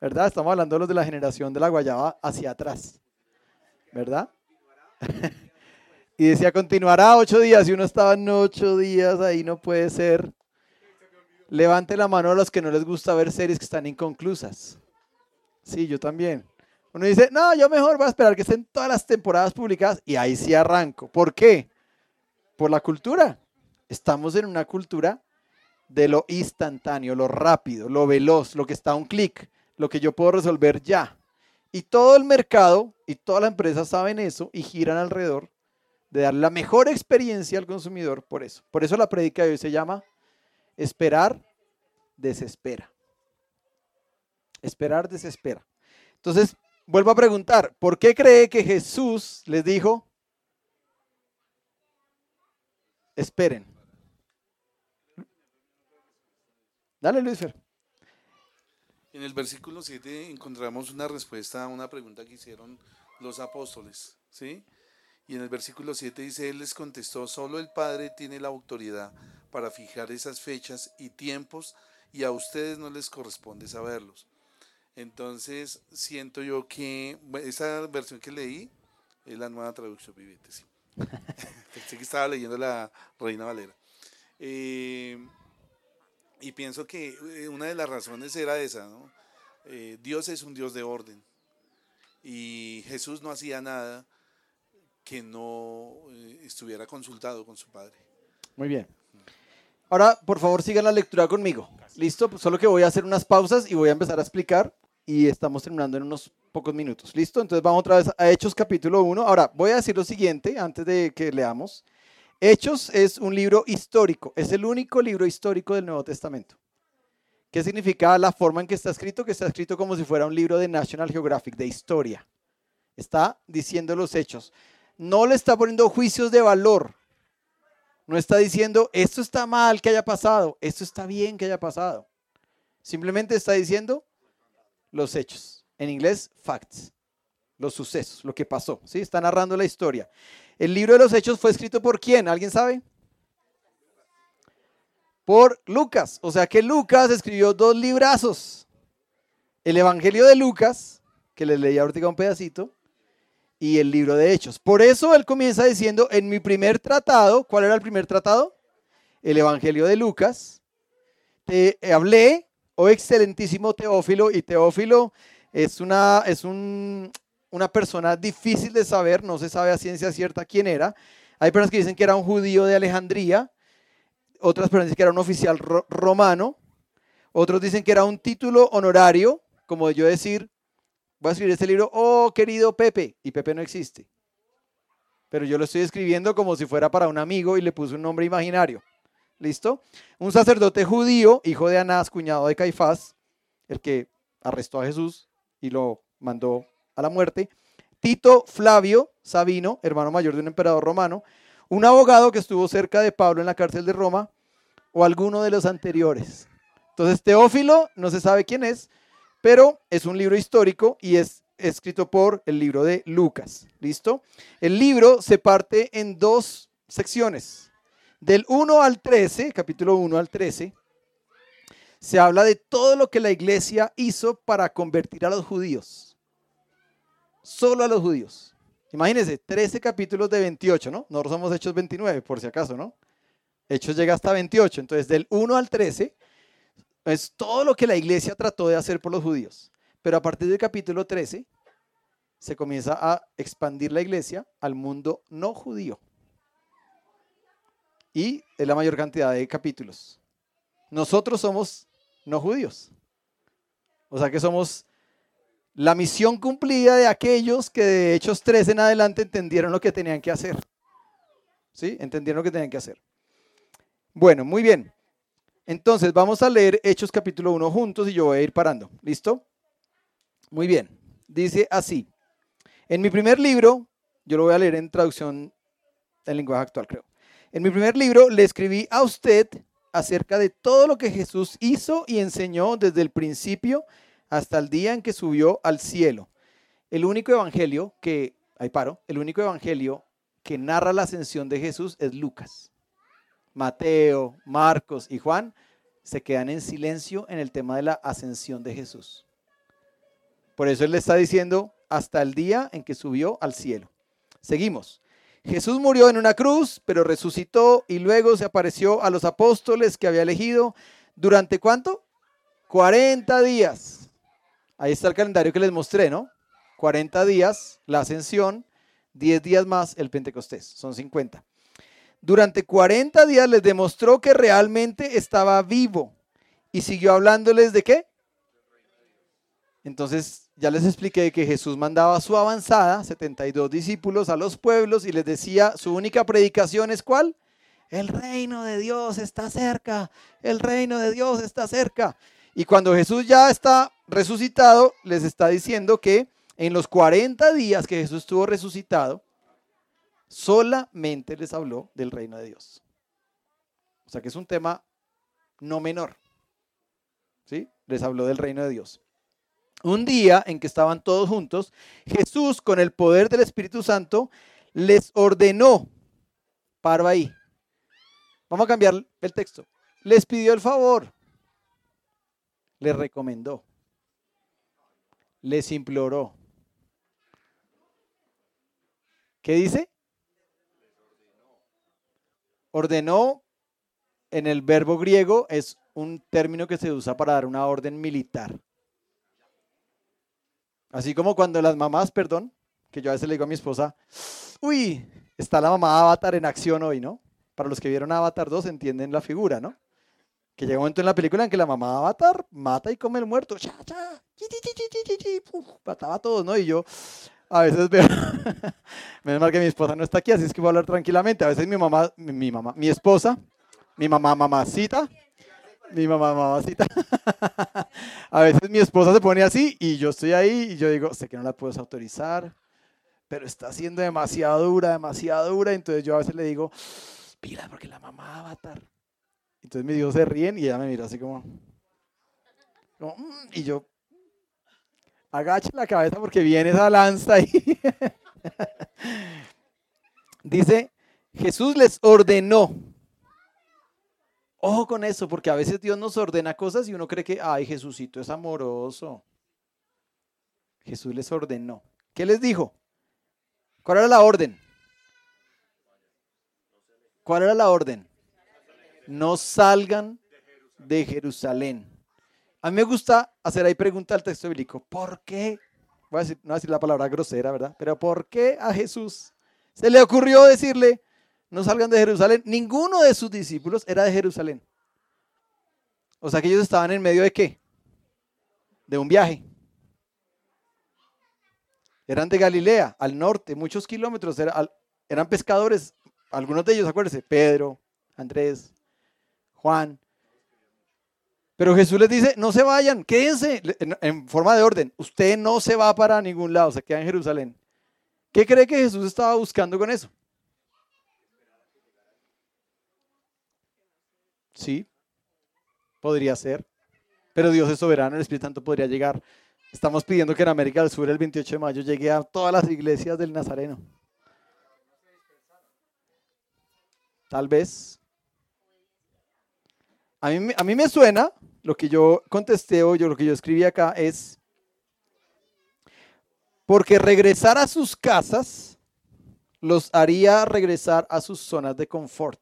¿Verdad? Estamos hablando de los de la generación de la guayaba hacia atrás. ¿Verdad? (laughs) y decía, continuará ocho días y uno estaba en ocho días ahí, no puede ser. Levante la mano a los que no les gusta ver series que están inconclusas. Sí, yo también. Uno dice, no, yo mejor voy a esperar que estén todas las temporadas publicadas y ahí sí arranco. ¿Por qué? Por la cultura. Estamos en una cultura de lo instantáneo, lo rápido, lo veloz, lo que está a un clic, lo que yo puedo resolver ya. Y todo el mercado y todas las empresas saben eso y giran alrededor de dar la mejor experiencia al consumidor por eso. Por eso la prédica de hoy se llama Esperar desespera. Esperar desespera. Entonces, vuelvo a preguntar, ¿por qué cree que Jesús les dijo, esperen? Dale, Luis Fer. En el versículo 7 encontramos una respuesta a una pregunta que hicieron los apóstoles, ¿sí? Y en el versículo 7 dice, Él les contestó, solo el Padre tiene la autoridad para fijar esas fechas y tiempos y a ustedes no les corresponde saberlos. Entonces, siento yo que esa versión que leí es la nueva traducción viviente, sí. Pensé que estaba leyendo la Reina Valera. Eh, y pienso que eh, una de las razones era esa. Eh, Dios es un Dios de orden. Y Jesús no hacía nada que no estuviera consultado con su Padre. Muy bien. Ahora, por favor, sigan la lectura conmigo. ¿Listo? Pues solo que voy a hacer unas pausas y voy a empezar a explicar y estamos terminando en unos pocos minutos. ¿Listo? Entonces vamos otra vez a Hechos capítulo 1. Ahora, voy a decir lo siguiente antes de que leamos. Hechos es un libro histórico, es el único libro histórico del Nuevo Testamento. ¿Qué significa la forma en que está escrito? Que está escrito como si fuera un libro de National Geographic, de historia. Está diciendo los hechos. No le está poniendo juicios de valor. No está diciendo, esto está mal que haya pasado, esto está bien que haya pasado. Simplemente está diciendo los hechos. En inglés, facts. Los sucesos, lo que pasó. ¿sí? Está narrando la historia. El libro de los hechos fue escrito por quién? ¿Alguien sabe? Por Lucas. O sea que Lucas escribió dos librazos. El Evangelio de Lucas, que les leí ahorita un pedacito, y el libro de Hechos. Por eso él comienza diciendo, en mi primer tratado, ¿cuál era el primer tratado? El Evangelio de Lucas. Te hablé, oh excelentísimo Teófilo, y Teófilo es una, es un, una persona difícil de saber, no se sabe a ciencia cierta quién era. Hay personas que dicen que era un judío de Alejandría, otras personas dicen que era un oficial ro- romano, otros dicen que era un título honorario, como yo decir, voy a escribir este libro, oh querido Pepe, y Pepe no existe. Pero yo lo estoy escribiendo como si fuera para un amigo y le puse un nombre imaginario. ¿Listo? Un sacerdote judío, hijo de Anás, cuñado de Caifás, el que arrestó a Jesús y lo mandó a la muerte. Tito Flavio Sabino, hermano mayor de un emperador romano. Un abogado que estuvo cerca de Pablo en la cárcel de Roma o alguno de los anteriores. Entonces, Teófilo, no se sabe quién es, pero es un libro histórico y es escrito por el libro de Lucas. ¿Listo? El libro se parte en dos secciones. Del 1 al 13, capítulo 1 al 13, se habla de todo lo que la iglesia hizo para convertir a los judíos. Solo a los judíos. Imagínense, 13 capítulos de 28, ¿no? Nosotros somos Hechos 29, por si acaso, ¿no? Hechos llega hasta 28. Entonces, del 1 al 13 es todo lo que la iglesia trató de hacer por los judíos. Pero a partir del capítulo 13 se comienza a expandir la iglesia al mundo no judío. Y es la mayor cantidad de capítulos. Nosotros somos no judíos. O sea que somos la misión cumplida de aquellos que de Hechos 13 en adelante entendieron lo que tenían que hacer. ¿Sí? Entendieron lo que tenían que hacer. Bueno, muy bien. Entonces vamos a leer Hechos capítulo 1 juntos y yo voy a ir parando. ¿Listo? Muy bien. Dice así. En mi primer libro, yo lo voy a leer en traducción en lenguaje actual, creo. En mi primer libro le escribí a usted acerca de todo lo que Jesús hizo y enseñó desde el principio hasta el día en que subió al cielo. El único evangelio que, ahí paro, el único evangelio que narra la ascensión de Jesús es Lucas. Mateo, Marcos y Juan se quedan en silencio en el tema de la ascensión de Jesús. Por eso él le está diciendo hasta el día en que subió al cielo. Seguimos. Jesús murió en una cruz, pero resucitó y luego se apareció a los apóstoles que había elegido. ¿Durante cuánto? 40 días. Ahí está el calendario que les mostré, ¿no? 40 días la ascensión, 10 días más el Pentecostés, son 50. Durante 40 días les demostró que realmente estaba vivo y siguió hablándoles de qué? Entonces, ya les expliqué que Jesús mandaba su avanzada, 72 discípulos, a los pueblos y les decía, su única predicación es cuál? El reino de Dios está cerca, el reino de Dios está cerca. Y cuando Jesús ya está resucitado, les está diciendo que en los 40 días que Jesús estuvo resucitado, solamente les habló del reino de Dios. O sea que es un tema no menor. ¿Sí? Les habló del reino de Dios. Un día en que estaban todos juntos, Jesús con el poder del Espíritu Santo les ordenó, paro ahí, vamos a cambiar el texto, les pidió el favor, les recomendó, les imploró. ¿Qué dice? Ordenó en el verbo griego es un término que se usa para dar una orden militar. Así como cuando las mamás, perdón, que yo a veces le digo a mi esposa, uy, está la mamá Avatar en acción hoy, ¿no? Para los que vieron Avatar 2 entienden la figura, ¿no? Que llega un momento en la película en que la mamá Avatar mata y come el muerto. Cha, cha, mataba a todos, ¿no? Y yo a veces veo, (laughs) menos mal que mi esposa no está aquí, así es que voy a hablar tranquilamente. A veces mi mamá, mi mamá, mi esposa, mi mamá mamacita, mi mamá mamacita. a veces mi esposa se pone así y yo estoy ahí y yo digo, sé que no la puedes autorizar, pero está siendo demasiado dura, demasiado dura. Entonces yo a veces le digo, pila, porque la mamá va a avatar. Entonces mis hijos se ríen y ella me mira así como, mm", y yo, agacha la cabeza porque viene esa lanza ahí. (laughs) Dice, Jesús les ordenó Ojo con eso, porque a veces Dios nos ordena cosas y uno cree que, ay, Jesucito es amoroso. Jesús les ordenó. ¿Qué les dijo? ¿Cuál era la orden? ¿Cuál era la orden? No salgan de Jerusalén. A mí me gusta hacer ahí pregunta al texto bíblico. ¿Por qué? Voy a decir, no voy a decir la palabra grosera, ¿verdad? Pero ¿por qué a Jesús se le ocurrió decirle, no salgan de Jerusalén. Ninguno de sus discípulos era de Jerusalén. O sea que ellos estaban en medio de qué? De un viaje. Eran de Galilea, al norte, muchos kilómetros. Eran pescadores, algunos de ellos, acuérdense, Pedro, Andrés, Juan. Pero Jesús les dice, no se vayan, quédense en forma de orden. Usted no se va para ningún lado, se queda en Jerusalén. ¿Qué cree que Jesús estaba buscando con eso? Sí, podría ser. Pero Dios es soberano, el Espíritu Santo podría llegar. Estamos pidiendo que en América del Sur el 28 de mayo llegue a todas las iglesias del Nazareno. Tal vez. A mí, a mí me suena, lo que yo contesté o lo que yo escribí acá es, porque regresar a sus casas los haría regresar a sus zonas de confort,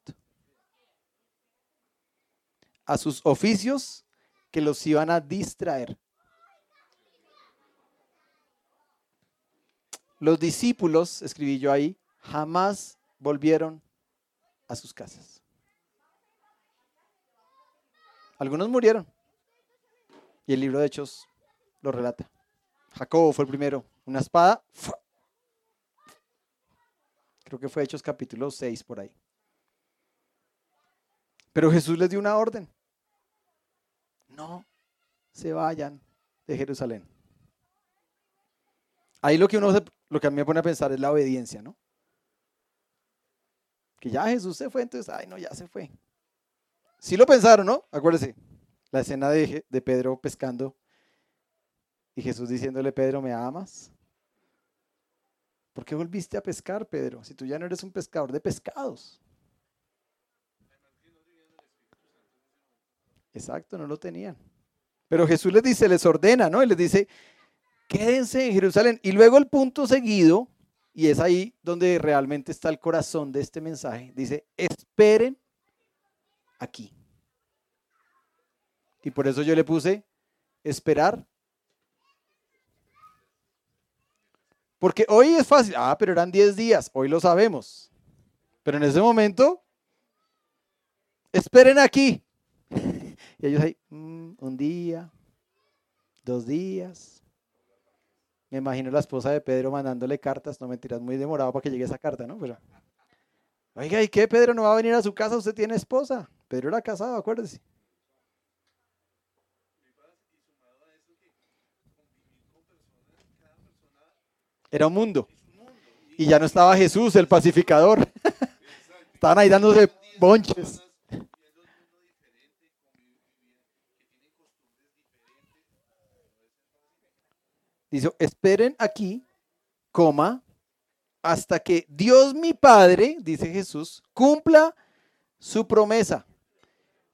a sus oficios que los iban a distraer. Los discípulos, escribí yo ahí, jamás volvieron a sus casas. Algunos murieron. Y el libro de Hechos lo relata. Jacobo fue el primero. Una espada. Creo que fue Hechos capítulo 6 por ahí. Pero Jesús les dio una orden. No se vayan de Jerusalén. Ahí lo que uno lo que a mí me pone a pensar es la obediencia, ¿no? Que ya Jesús se fue, entonces, ay, no, ya se fue. Sí lo pensaron, ¿no? Acuérdese, la escena de, de Pedro pescando y Jesús diciéndole, Pedro, ¿me amas? ¿Por qué volviste a pescar, Pedro? Si tú ya no eres un pescador de pescados. Exacto, no lo tenían. Pero Jesús les dice, les ordena, ¿no? Y les dice, quédense en Jerusalén. Y luego el punto seguido, y es ahí donde realmente está el corazón de este mensaje, dice, esperen aquí. Y por eso yo le puse, esperar. Porque hoy es fácil, ah, pero eran 10 días, hoy lo sabemos. Pero en ese momento, esperen aquí. Y ellos ahí, mm, un día, dos días, me imagino la esposa de Pedro mandándole cartas, no mentiras, muy demorado para que llegue esa carta, ¿no? Pero, oiga, ¿y qué? Pedro no va a venir a su casa, usted tiene esposa. Pedro era casado, acuérdese. Era un mundo. Y ya no estaba Jesús, el pacificador. (laughs) Estaban ahí dándose bonches. Dice, esperen aquí, coma, hasta que Dios mi Padre, dice Jesús, cumpla su promesa.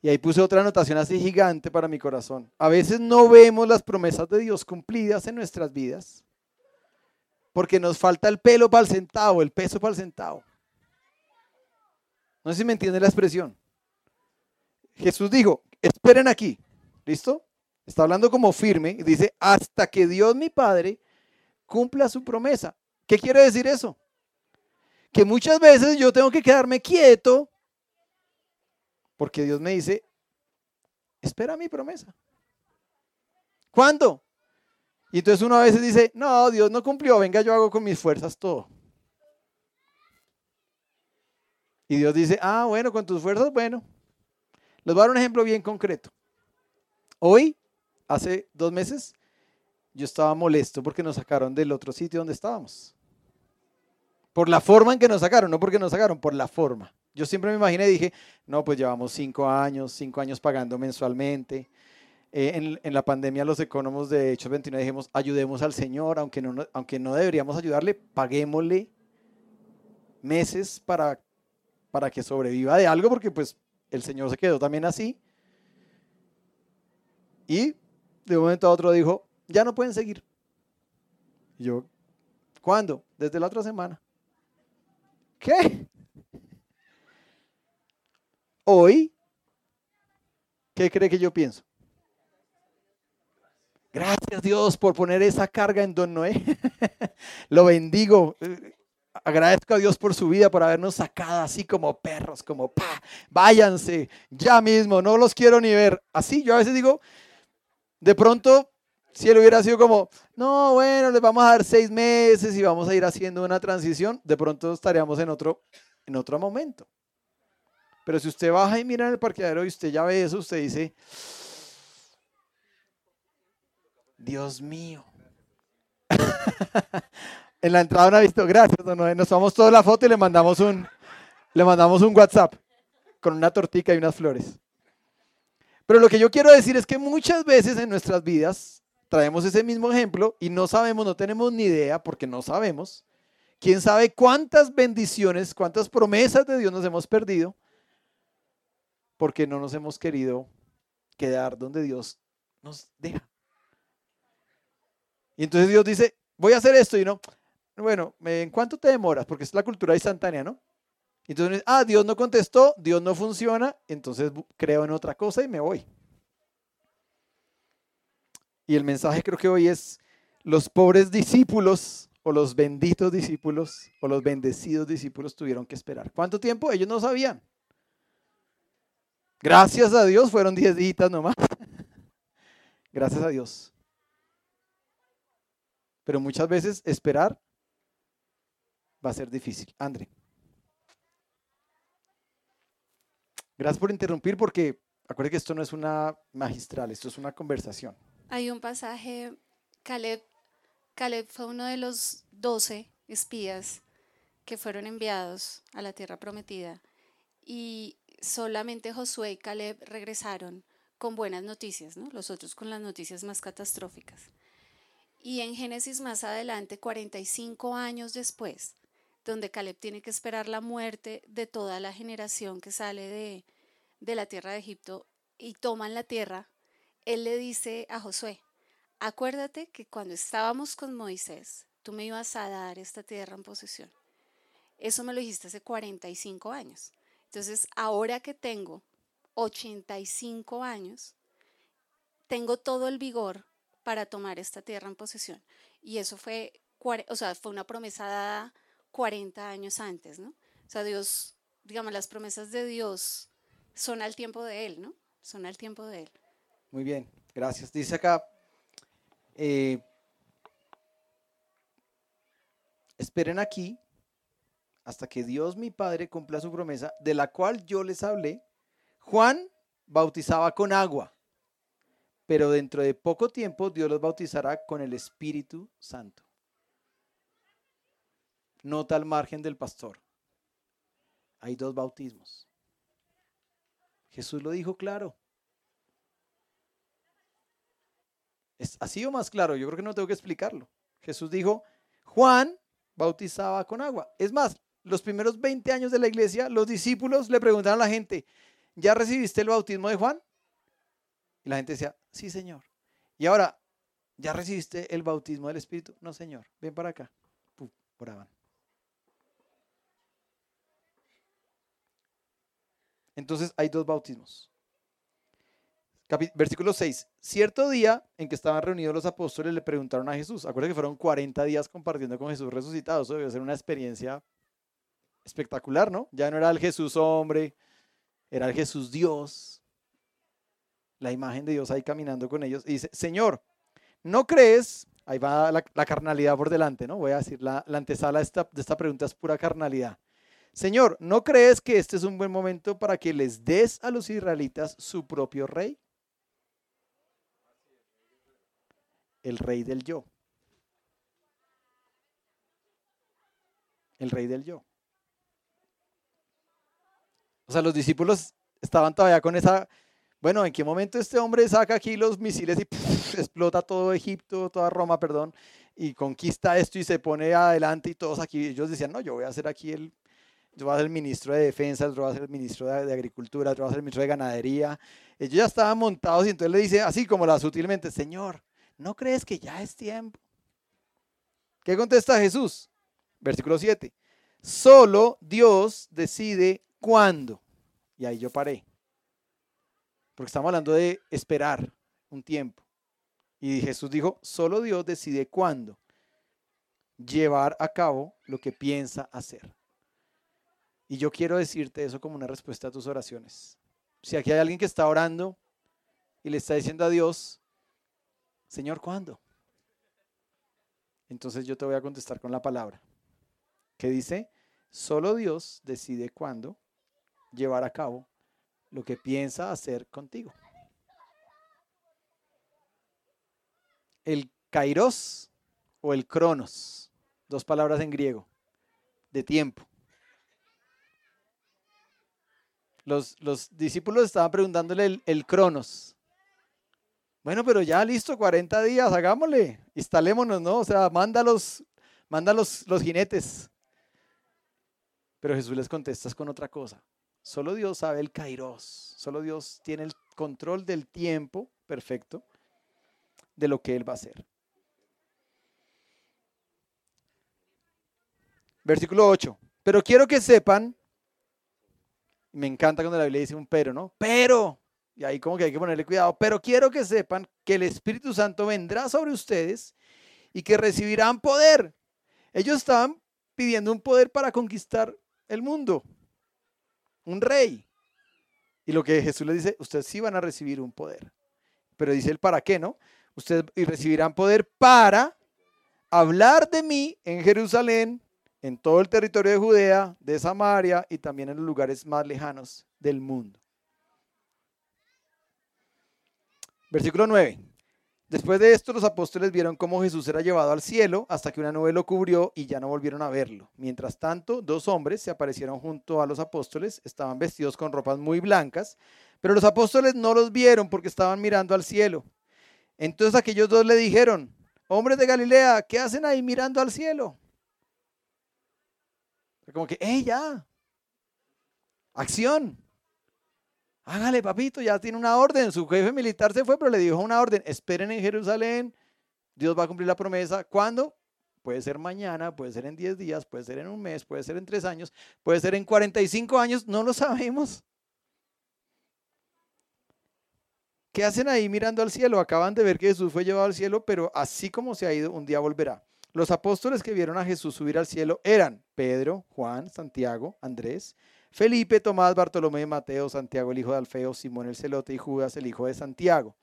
Y ahí puse otra anotación así gigante para mi corazón. A veces no vemos las promesas de Dios cumplidas en nuestras vidas porque nos falta el pelo para el centavo, el peso para el centavo. No sé si me entiende la expresión. Jesús dijo, esperen aquí. ¿Listo? Está hablando como firme y dice, hasta que Dios mi Padre cumpla su promesa. ¿Qué quiere decir eso? Que muchas veces yo tengo que quedarme quieto porque Dios me dice, espera mi promesa. ¿Cuándo? Y entonces uno a veces dice, no, Dios no cumplió, venga, yo hago con mis fuerzas todo. Y Dios dice, ah, bueno, con tus fuerzas, bueno. Les voy a dar un ejemplo bien concreto. Hoy hace dos meses, yo estaba molesto porque nos sacaron del otro sitio donde estábamos. Por la forma en que nos sacaron, no porque nos sacaron, por la forma. Yo siempre me imaginé y dije, no, pues llevamos cinco años, cinco años pagando mensualmente. Eh, en, la pandemia los economos de Hechos 29 dijimos, ayudemos al Señor, aunque no, aunque no deberíamos ayudarle, paguémosle meses para, para que sobreviva de algo, porque pues el Señor se quedó también así. Y de un momento a otro dijo, ya no pueden seguir. Yo, ¿cuándo? Desde la otra semana. ¿Qué? Hoy, ¿qué cree que yo pienso? Gracias Dios por poner esa carga en Don Noé. (laughs) Lo bendigo. Agradezco a Dios por su vida, por habernos sacado así como perros, como pa, váyanse ya mismo, no los quiero ni ver. Así yo a veces digo, de pronto, si él hubiera sido como, no, bueno, les vamos a dar seis meses y vamos a ir haciendo una transición, de pronto estaríamos en otro, en otro momento. Pero si usted baja y mira en el parqueadero y usted ya ve eso, usted dice, Dios mío. (laughs) en la entrada no ha visto, gracias, Nos tomamos toda la foto y le mandamos un, le mandamos un WhatsApp con una tortica y unas flores. Pero lo que yo quiero decir es que muchas veces en nuestras vidas traemos ese mismo ejemplo y no sabemos, no tenemos ni idea, porque no sabemos. ¿Quién sabe cuántas bendiciones, cuántas promesas de Dios nos hemos perdido? Porque no nos hemos querido quedar donde Dios nos deja. Y entonces Dios dice, voy a hacer esto y no, bueno, ¿en cuánto te demoras? Porque es la cultura instantánea, ¿no? Entonces, ah, Dios no contestó, Dios no funciona, entonces creo en otra cosa y me voy. Y el mensaje creo que hoy es, los pobres discípulos o los benditos discípulos o los bendecidos discípulos tuvieron que esperar. ¿Cuánto tiempo? Ellos no sabían. Gracias a Dios fueron diez días nomás. (laughs) Gracias a Dios. Pero muchas veces esperar va a ser difícil. André. Gracias por interrumpir porque acuérdate que esto no es una magistral, esto es una conversación. Hay un pasaje, Caleb, Caleb fue uno de los doce espías que fueron enviados a la tierra prometida y solamente Josué y Caleb regresaron con buenas noticias, ¿no? los otros con las noticias más catastróficas. Y en Génesis más adelante, 45 años después, donde Caleb tiene que esperar la muerte de toda la generación que sale de, de la tierra de Egipto y toman la tierra, él le dice a Josué, acuérdate que cuando estábamos con Moisés, tú me ibas a dar esta tierra en posesión. Eso me lo dijiste hace 45 años. Entonces, ahora que tengo 85 años, tengo todo el vigor para tomar esta tierra en posesión. Y eso fue, o sea, fue una promesa dada 40 años antes, ¿no? O sea, Dios, digamos, las promesas de Dios son al tiempo de Él, ¿no? Son al tiempo de Él. Muy bien, gracias. Dice acá, eh, esperen aquí hasta que Dios mi Padre cumpla su promesa, de la cual yo les hablé. Juan bautizaba con agua, pero dentro de poco tiempo Dios los bautizará con el Espíritu Santo. Nota al margen del pastor. Hay dos bautismos. Jesús lo dijo claro. ¿Es así más claro? Yo creo que no tengo que explicarlo. Jesús dijo, Juan bautizaba con agua. Es más, los primeros 20 años de la iglesia, los discípulos le preguntaron a la gente, ¿ya recibiste el bautismo de Juan? Y la gente decía, sí, Señor. Y ahora, ¿ya recibiste el bautismo del Espíritu? No, Señor, ven para acá. Pum, oraban. Entonces hay dos bautismos. Versículo 6. Cierto día en que estaban reunidos los apóstoles le preguntaron a Jesús. Acuérdense que fueron 40 días compartiendo con Jesús resucitado. Eso debe ser una experiencia espectacular, ¿no? Ya no era el Jesús hombre, era el Jesús Dios. La imagen de Dios ahí caminando con ellos. Y dice, Señor, ¿no crees? Ahí va la, carnalidad por delante, ¿no? Voy a decir, la, antesala de esta, de esta pregunta es pura carnalidad. Señor, ¿no crees que este es un buen momento para que les des a los israelitas su propio rey? El rey del yo. El rey del yo. O sea, los discípulos estaban todavía con esa, bueno, ¿en qué momento este hombre saca aquí los misiles y explota todo Egipto, toda Roma, perdón, y conquista esto y se pone adelante y todos aquí, ellos decían, no, yo voy a ser aquí el yo voy a ser el ministro de defensa, yo voy a ser el ministro de, agricultura, yo voy a ser el ministro de ganadería. Ellos ya estaban montados y entonces le dice, así como la sutilmente, Señor, ¿no crees que ya es tiempo? ¿Qué contesta Jesús? Versículo 7. Solo Dios decide cuándo. Y ahí yo paré. Porque estamos hablando de esperar un tiempo. Y Jesús dijo, solo Dios decide cuándo llevar a cabo lo que piensa hacer. Y yo quiero decirte eso como una respuesta a tus oraciones. Si aquí hay alguien que está orando y le está diciendo a Dios, Señor, ¿cuándo? Entonces yo te voy a contestar con la palabra, que dice, solo Dios decide cuándo llevar a cabo lo que piensa hacer contigo. El kairos o el cronos, dos palabras en griego, de tiempo. Los, discípulos estaban preguntándole el, cronos. Bueno, pero ya listo, 40 días, hagámosle, instalémonos, ¿no? O sea, manda los, manda los, los jinetes. Pero Jesús les contesta con otra cosa. Solo Dios sabe el kairos. Solo Dios tiene el control del tiempo perfecto de lo que Él va a hacer. Versículo 8. Pero quiero que sepan, me encanta cuando la Biblia dice un pero, ¿no? Pero, y ahí como que hay que ponerle cuidado, pero quiero que sepan que el Espíritu Santo vendrá sobre ustedes y que recibirán poder. Ellos estaban pidiendo un poder para conquistar el mundo, un rey. Y lo que Jesús les dice, ustedes sí van a recibir un poder. Pero dice el para qué, ¿no? Ustedes recibirán poder para hablar de mí en Jerusalén, en todo el territorio de Judea, de Samaria y también en los lugares más lejanos del mundo. Versículo 9. Después de esto, los apóstoles vieron cómo Jesús era llevado al cielo hasta que una nube lo cubrió y ya no volvieron a verlo. Mientras tanto, dos hombres se aparecieron junto a los apóstoles, estaban vestidos con ropas muy blancas, pero los apóstoles no los vieron porque estaban mirando al cielo. Entonces aquellos dos le dijeron, hombres de Galilea, ¿qué hacen ahí mirando al cielo? Como que, ¡eh, ya! ¡Acción! Hágale, papito, ya tiene una orden. Su jefe militar se fue, pero le dijo una orden. Esperen en Jerusalén. Dios va a cumplir la promesa. ¿Cuándo? Puede ser mañana, puede ser en 10 días, puede ser en un mes, puede ser en 3 años, puede ser en 45 años. No lo sabemos. ¿Qué hacen ahí mirando al cielo? Acaban de ver que Jesús fue llevado al cielo, pero así como se ha ido, un día volverá. Los apóstoles que vieron a Jesús subir al cielo eran Pedro, Juan, Santiago, Andrés, Felipe, Tomás, Bartolomé, Mateo, Santiago, el hijo de Alfeo, Simón el celote y Judas, el hijo de Santiago.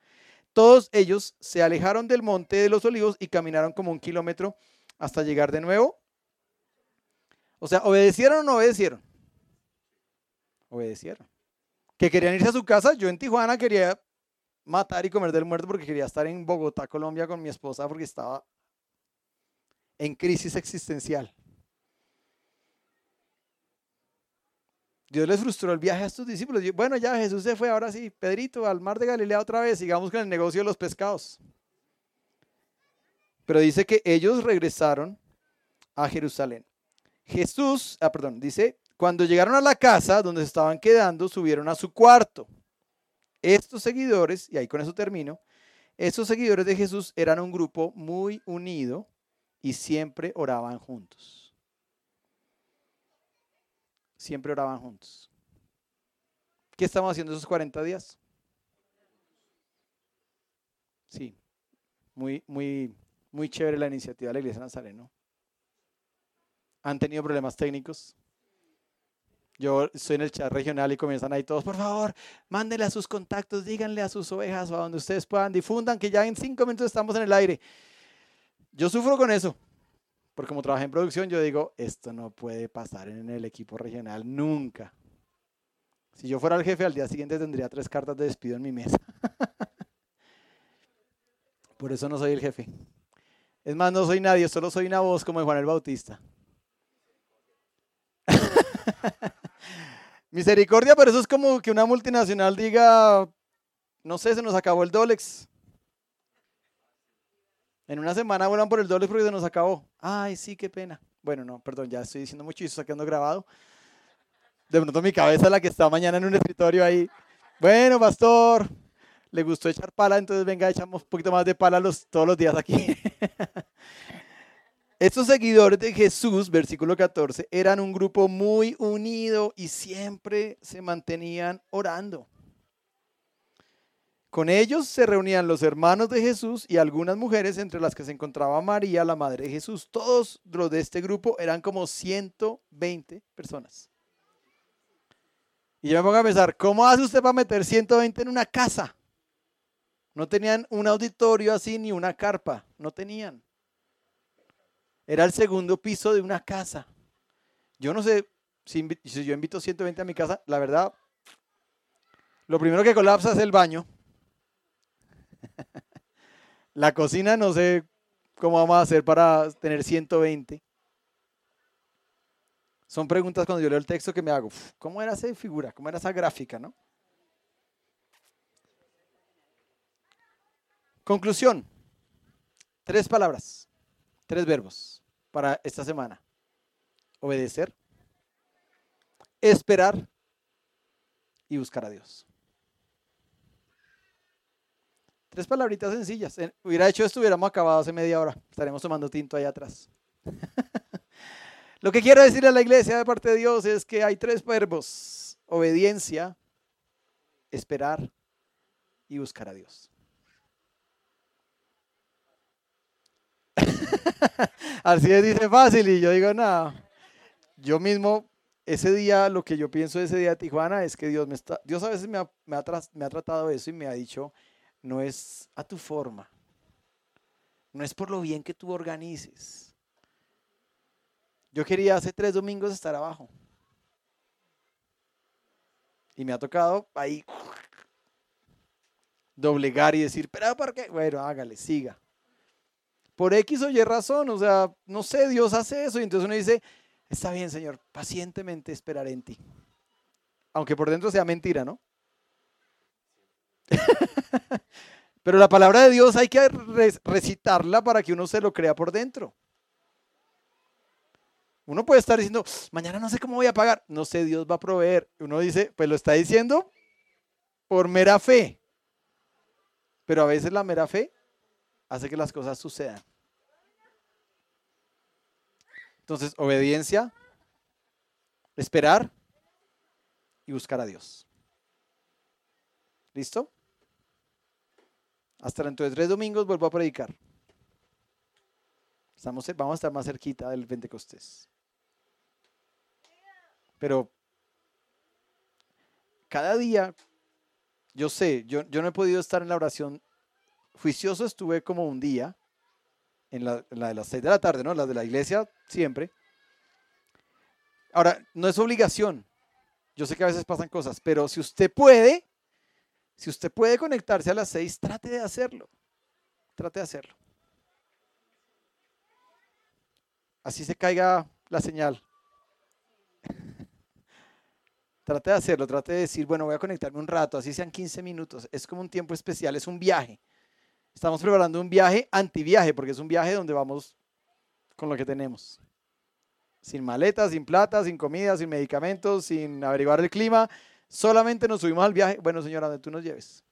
Todos ellos se alejaron del monte de los olivos y caminaron como un kilómetro hasta llegar de nuevo. O sea, ¿obedecieron o no obedecieron? Obedecieron. Que querían irse a su casa. Yo en Tijuana quería matar y comer del muerto porque quería estar en Bogotá, Colombia con mi esposa porque estaba en crisis existencial. Dios les frustró el viaje a estos discípulos. Bueno, ya Jesús se fue, ahora sí, Pedrito, al mar de Galilea otra vez, sigamos con el negocio de los pescados. Pero dice que ellos regresaron a Jerusalén. Jesús, ah, perdón, dice, cuando llegaron a la casa donde se estaban quedando, subieron a su cuarto. Estos seguidores, y ahí con eso termino, estos seguidores de Jesús eran un grupo muy unido y siempre oraban juntos. Siempre oraban juntos. ¿Qué estamos haciendo esos 40 días? Sí, muy, muy, muy chévere la iniciativa de la Iglesia Nazareno. ¿Han tenido problemas técnicos? Yo estoy en el chat regional y comienzan ahí todos, por favor, mándenle a sus contactos, díganle a sus ovejas o a donde ustedes puedan, difundan que ya en cinco minutos estamos en el aire. Yo sufro con eso, porque como trabajé en producción, yo digo, esto no puede pasar en el equipo regional nunca. Si yo fuera el jefe, al día siguiente tendría tres cartas de despido en mi mesa. (laughs) Por eso no soy el jefe. Es más, no soy nadie, solo soy una voz como Juan el Bautista. (laughs) Misericordia, pero eso es como que una multinacional diga, no sé, se nos acabó el Dolex. En una semana vuelan por el Dolex porque se nos acabó. Ay, sí, qué pena. Bueno, no, perdón, ya estoy diciendo mucho y está quedando grabado. De pronto mi cabeza la que está mañana en un escritorio ahí. Bueno, pastor, le gustó echar pala, entonces venga, echamos un poquito más de pala los, todos los días aquí. (laughs) Estos seguidores de Jesús, versículo 14, eran un grupo muy unido y siempre se mantenían orando. Con ellos se reunían los hermanos de Jesús y algunas mujeres, entre las que se encontraba María, la madre de Jesús. Todos los de este grupo eran como 120 personas. Y yo me pongo a pensar, ¿cómo hace usted para meter 120 en una casa? No tenían un auditorio así ni una carpa, no tenían. Era el segundo piso de una casa. Yo no sé si, yo invito 120 a mi casa, la verdad, lo primero que colapsa es el baño. La cocina no sé cómo vamos a hacer para tener 120. Son preguntas cuando yo leo el texto que me hago. ¿Cómo era esa figura? ¿Cómo era esa gráfica? ¿no? Conclusión. Tres palabras, tres verbos para esta semana? Obedecer, esperar y buscar a Dios. Tres palabritas sencillas. Hubiera hecho esto, hubiéramos acabado hace media hora. Estaremos tomando tinto ahí atrás. (laughs) Lo que quiero decir a la iglesia de parte de Dios es que hay tres verbos. Obediencia, esperar y buscar a Dios. (laughs) Así es, dice fácil y yo digo, nada. Yo mismo, ese día, lo que yo pienso ese día de Tijuana es que Dios me está, Dios a veces me ha tratado eso y me ha dicho, no es a tu forma, no es por lo bien que tú organices. Yo quería hace tres domingos estar abajo. Y me ha tocado ahí doblegar y decir, pero ¿por qué? Bueno, hágale, siga. Por X o Y razón, o sea, no sé, Dios hace eso. Y entonces uno dice, está bien, Señor, pacientemente esperaré en ti. Aunque por dentro sea mentira, ¿no? (laughs) Pero la palabra de Dios hay que recitarla para que uno se lo crea por dentro. Uno puede estar diciendo, mañana no sé cómo voy a pagar. No sé, Dios va a proveer. Uno dice, pues lo está diciendo por mera fe. Pero a veces la mera fe hace que las cosas sucedan. Entonces, obediencia, esperar y buscar a Dios. ¿Listo? Hasta dentro de tres domingos vuelvo a predicar. Estamos, vamos a estar más cerquita del Pentecostés. Pero cada día, yo sé, yo, yo no he podido estar en la oración. Juicioso estuve como un día, en la, de las seis de la tarde, ¿no? La de la iglesia, siempre. Ahora, no es obligación. Yo sé que a veces pasan cosas, pero si usted puede, si usted puede conectarse a las seis, trate de hacerlo. Trate de hacerlo. Así se caiga la señal. (laughs) Trate de hacerlo, trate de decir, bueno, voy a conectarme un rato, así sean 15 minutos. Es como un tiempo especial, es un viaje. Estamos preparando un viaje antiviaje, porque es un viaje donde vamos con lo que tenemos. Sin maletas, sin plata, sin comida, sin medicamentos, sin averiguar el clima. Solamente nos subimos al viaje. Bueno, señora, donde tú nos lleves.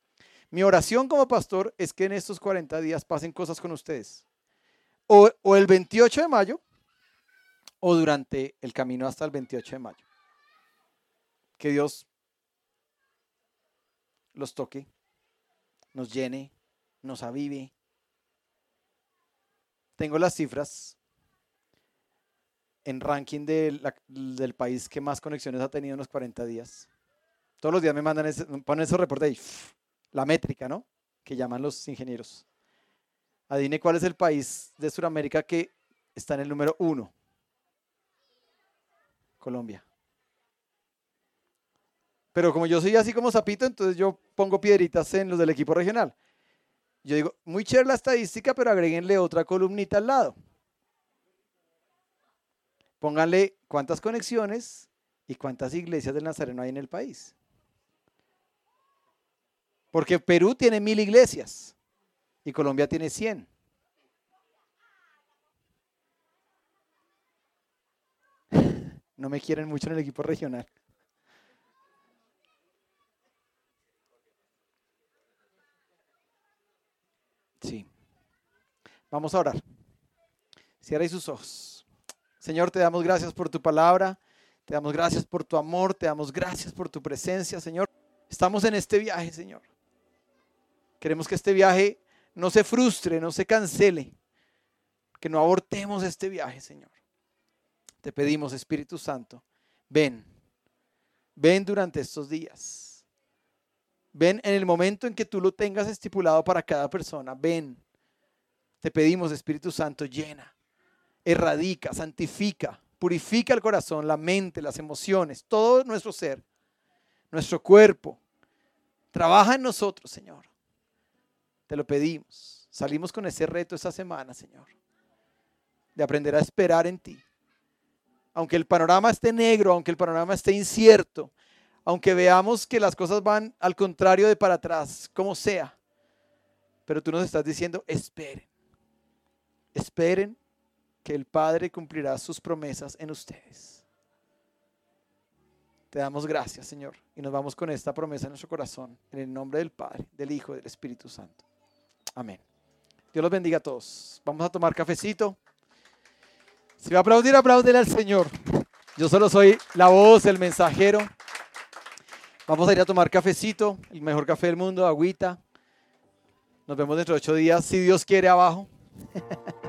Mi oración como pastor es que en estos 40 días pasen cosas con ustedes. O, o el 28 de mayo, o durante el camino hasta el 28 de mayo que Dios los toque, nos llene, nos avive. Tengo las cifras en ranking del país que más conexiones ha tenido en los 40 días. Todos los días me mandan ese, ponen esos reportes ahí, la métrica, ¿no? Que llaman los ingenieros. Adivine cuál es el país de Sudamérica que está en el número uno. Colombia. Pero como yo soy así como sapito, entonces yo pongo piedritas en los del equipo regional. Yo digo, muy chévere la estadística, pero agréguenle otra columnita al lado. Pónganle cuántas conexiones y cuántas iglesias del Nazareno hay en el país. Porque Perú tiene mil iglesias y Colombia tiene cien. (laughs) No me quieren mucho en el equipo regional. Sí. Vamos a orar. Cierra sus ojos. Señor, te damos gracias por tu palabra. Te damos gracias por tu amor. Te damos gracias por tu presencia, Señor. Estamos en este viaje, Señor. Queremos que este viaje no se frustre, no se cancele. Que no abortemos este viaje, Señor. Te pedimos, Espíritu Santo, ven. Ven durante estos días. Ven en el momento en que tú lo tengas estipulado para cada persona. Ven. Te pedimos, Espíritu Santo, llena, erradica, santifica, purifica el corazón, la mente, las emociones, todo nuestro ser, nuestro cuerpo. Trabaja en nosotros, Señor. Te lo pedimos. Salimos con ese reto esta semana, Señor, de aprender a esperar en ti. Aunque el panorama esté negro, aunque el panorama esté incierto, aunque veamos que las cosas van al contrario de para atrás, como sea. Pero tú nos estás diciendo, esperen, esperen que el Padre cumplirá sus promesas en ustedes. Te damos gracias, Señor, y nos vamos con esta promesa en nuestro corazón, en el nombre del Padre, del Hijo y del Espíritu Santo. Amén. Dios los bendiga a todos. Vamos a tomar cafecito. Si va a aplaudir, apláudele al Señor. Yo solo soy la voz, el mensajero. Vamos a ir a tomar cafecito, el mejor café del mundo, agüita. Nos vemos dentro de ocho días, si Dios quiere, abajo. (laughs)